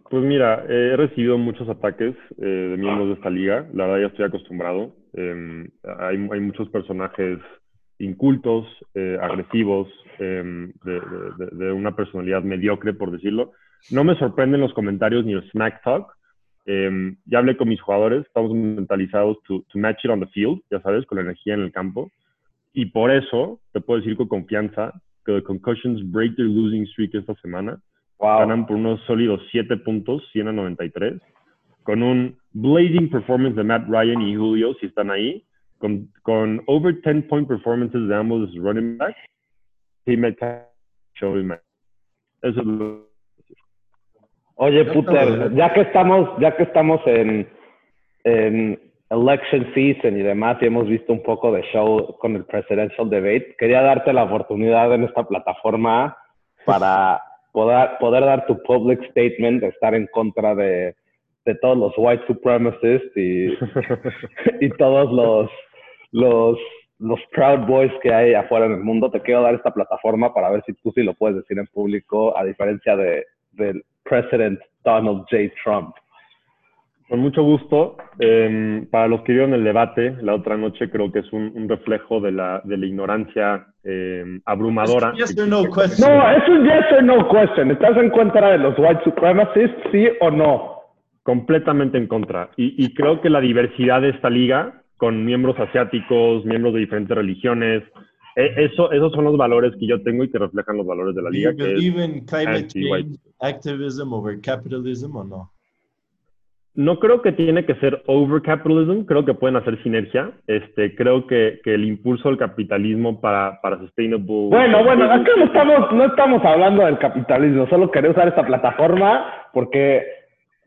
pues mira, he recibido muchos ataques eh, de miembros de esta liga. La verdad ya estoy acostumbrado. Em, hay, muchos personajes incultos, eh, agresivos, em, de, de, una personalidad mediocre, por decirlo. No me sorprenden los comentarios ni el smack talk. Em, ya hablé con mis jugadores, estamos mentalizados to, to match it on the field, ya sabes, con la energía en el campo. Y por eso te puedo decir con confianza que the Concussions break their losing streak esta semana. Ganan por unos sólidos 7 puntos, 100 a 93. Con un blazing performance de Matt Ryan y Julio, si están ahí. Con, con over 10 point performances de ambos de running back. Eso es lo Oye, Puter, ya que estamos, ya que estamos en, en election season y demás, y hemos visto un poco de show con el presidential debate, quería darte la oportunidad en esta plataforma para poder, poder dar tu public statement, estar en contra de, de todos los white supremacists y, y todos los, los, los Proud Boys que hay afuera en el mundo. Te quiero dar esta plataforma para ver si tú sí lo puedes decir en público, a diferencia de, del president Donald J. Trump. Con mucho gusto. Em, para los que vieron el debate la otra noche, creo que es un, reflejo de la, de la ignorancia em, abrumadora. no, no, es un yes or no question. ¿Estás en contra de los white supremacists, sí o no? Completamente en contra. Y, y creo que la diversidad de esta liga con miembros asiáticos, miembros de diferentes religiones. E- Eso, esos son los valores que yo tengo y que reflejan los valores de la Do you liga. Es- believe in climate change activism over capitalism o no? No creo que tiene que ser over capitalism, creo que pueden hacer sinergia. Este, creo que, que el impulso del capitalismo para, para sustainable. Bueno, bueno, acá no estamos, no estamos hablando del capitalismo, solo quería usar esta plataforma porque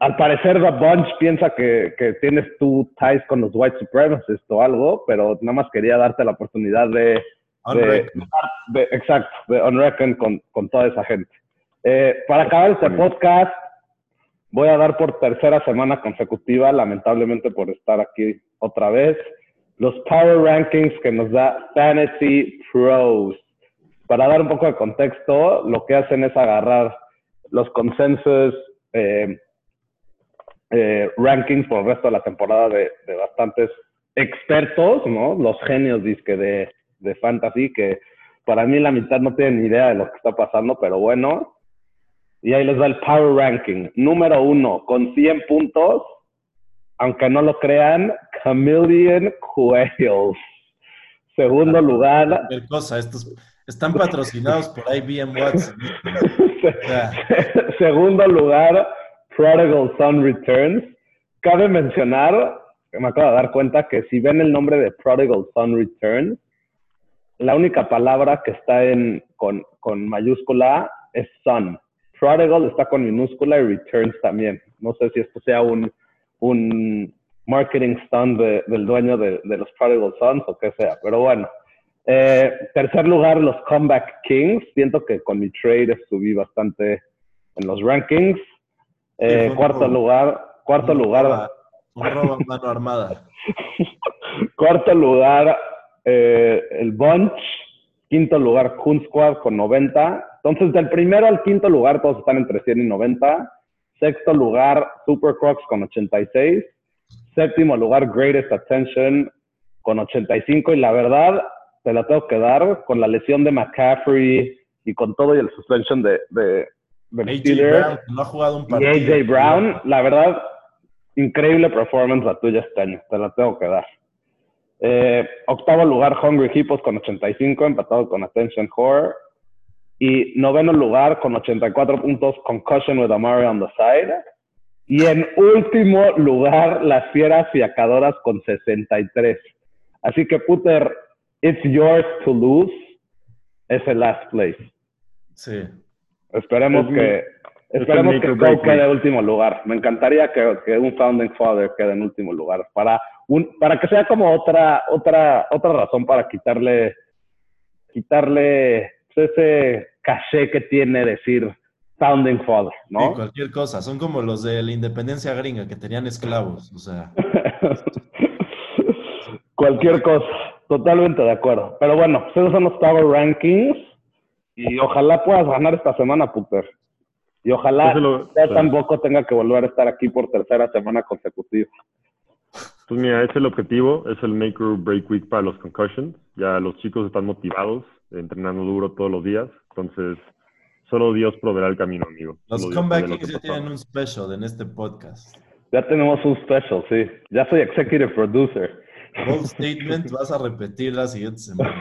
al parecer The Bunch piensa que, que tienes tú ties con los white supremacists o algo, pero nada más quería darte la oportunidad de, de, Unrecognized. de- exacto, de unreckon con, con toda esa gente. Eh, para acabar este podcast, voy a dar por tercera semana consecutiva, lamentablemente por estar aquí otra vez, los Power Rankings que nos da Fantasy Pros. Para dar un poco de contexto, lo que hacen es agarrar los consensos eh, eh, rankings por el resto de la temporada de, bastantes expertos, ¿no? Los genios de, de fantasy, que para mí la mitad no tienen ni idea de lo que está pasando, pero bueno. Y ahí les va el Power Ranking. Número uno, con 100 puntos, aunque no lo crean, Chameleon Quails. Segundo lugar, Cualquier cosa, estos están patrocinados por IBM Watson. Segundo lugar, Prodigal Son Returns. Cabe mencionar, me acabo de dar cuenta que si ven el nombre de Prodigal Son Returns, la única palabra que está en, con, con mayúscula es son. Prodigal está con minúscula y Returns también. No sé si esto sea un, un marketing stunt de- del dueño de, de los Prodigal Sons o qué sea, pero bueno. Eh, tercer lugar, los Comeback Kings. Siento que con mi trade subí bastante en los rankings. Eh, cuarto robo. lugar, cuarto Un lugar, robo- Un robo a mano armada. cuarto lugar, eh, el Bunch. Quinto lugar, Kun Squad con 90. Entonces, del primero al quinto lugar, todos están entre 100 y 90. Sexto lugar, Super Crocs con 86. Séptimo lugar, Greatest Attention con 85. Y la verdad, te la tengo que dar con la lesión de McCaffrey y con todo y el suspension de, de, de AJ Steelers. Brown, no ha jugado un Y partido. AJ Brown, la verdad, increíble performance la tuya este año, te la tengo que dar. Eh, octavo lugar, Hungry Hippos con 85, empatado con Attention Horror. Y noveno lugar, con 84 puntos, Concussion with Amari on the side. Y en último lugar, las Fieras Fiacadoras con 63. Así que, Puter, it's yours to lose. Es el last place. Sí. Esperemos Es mi- que el esperemos que quede en último lugar. Me encantaría que, que un founding father quede en último lugar para un para que sea como otra otra otra razón para quitarle quitarle ese caché que tiene decir founding father, Sí, ¿no? cualquier cosa. Son como los de la independencia gringa que tenían esclavos. O sea, Cualquier cosa, totalmente de acuerdo. Pero bueno, pues esos son los Power Rankings y ojalá puedas ganar esta semana, Puter. Y ojalá Eso lo- ya sí. tampoco tenga que volver a estar aquí por tercera semana consecutiva. Pues mira, ese es el objetivo, es el make or break week para los concussions. Ya los chicos están motivados, entrenando duro todos los días. Entonces, solo Dios proveerá el camino, amigo. los comeback lo ya tienen un special en este podcast. Ya tenemos un special, sí. Ya soy executive producer. Bold statement vas a repetir la siguiente semana.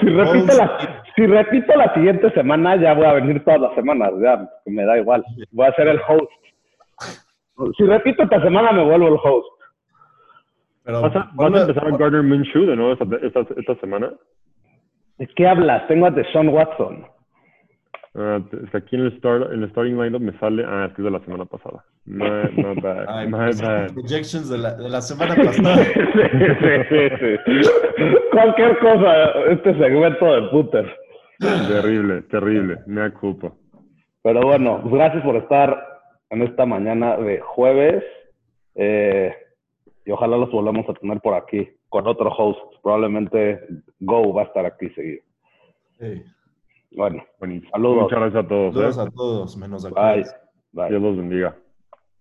si, repito la, si repito la siguiente semana, ya voy a venir todas las semanas. Ya, me da igual. Voy a ser el host. Si repito esta semana, me vuelvo el host. Pero ¿Vas a, vas a ponlo- empezar a Gardner Minshew de nuevo esta, esta, esta semana? ¿De qué hablas? Tengo a Deshaun Watson. Ah, es que aquí en el, start, en el starting lineup me sale. Ah, es que es de la semana pasada. My, my bad. Ay, my pues, bad. projections de la, de la semana pasada. sí, sí, sí, sí. Cualquier cosa, este segmento de puter. Terrible, terrible. Me ocupo. Pero bueno, pues gracias por estar en esta mañana de jueves. Eh, y ojalá los volvamos a tener por aquí con otro host. Probablemente Go va a estar aquí seguido. Sí. Bueno, Buenísimo. Saludos. Muchas gracias a todos. Saludos ¿eh? a todos, menos a bye. Bye. Dios los bendiga.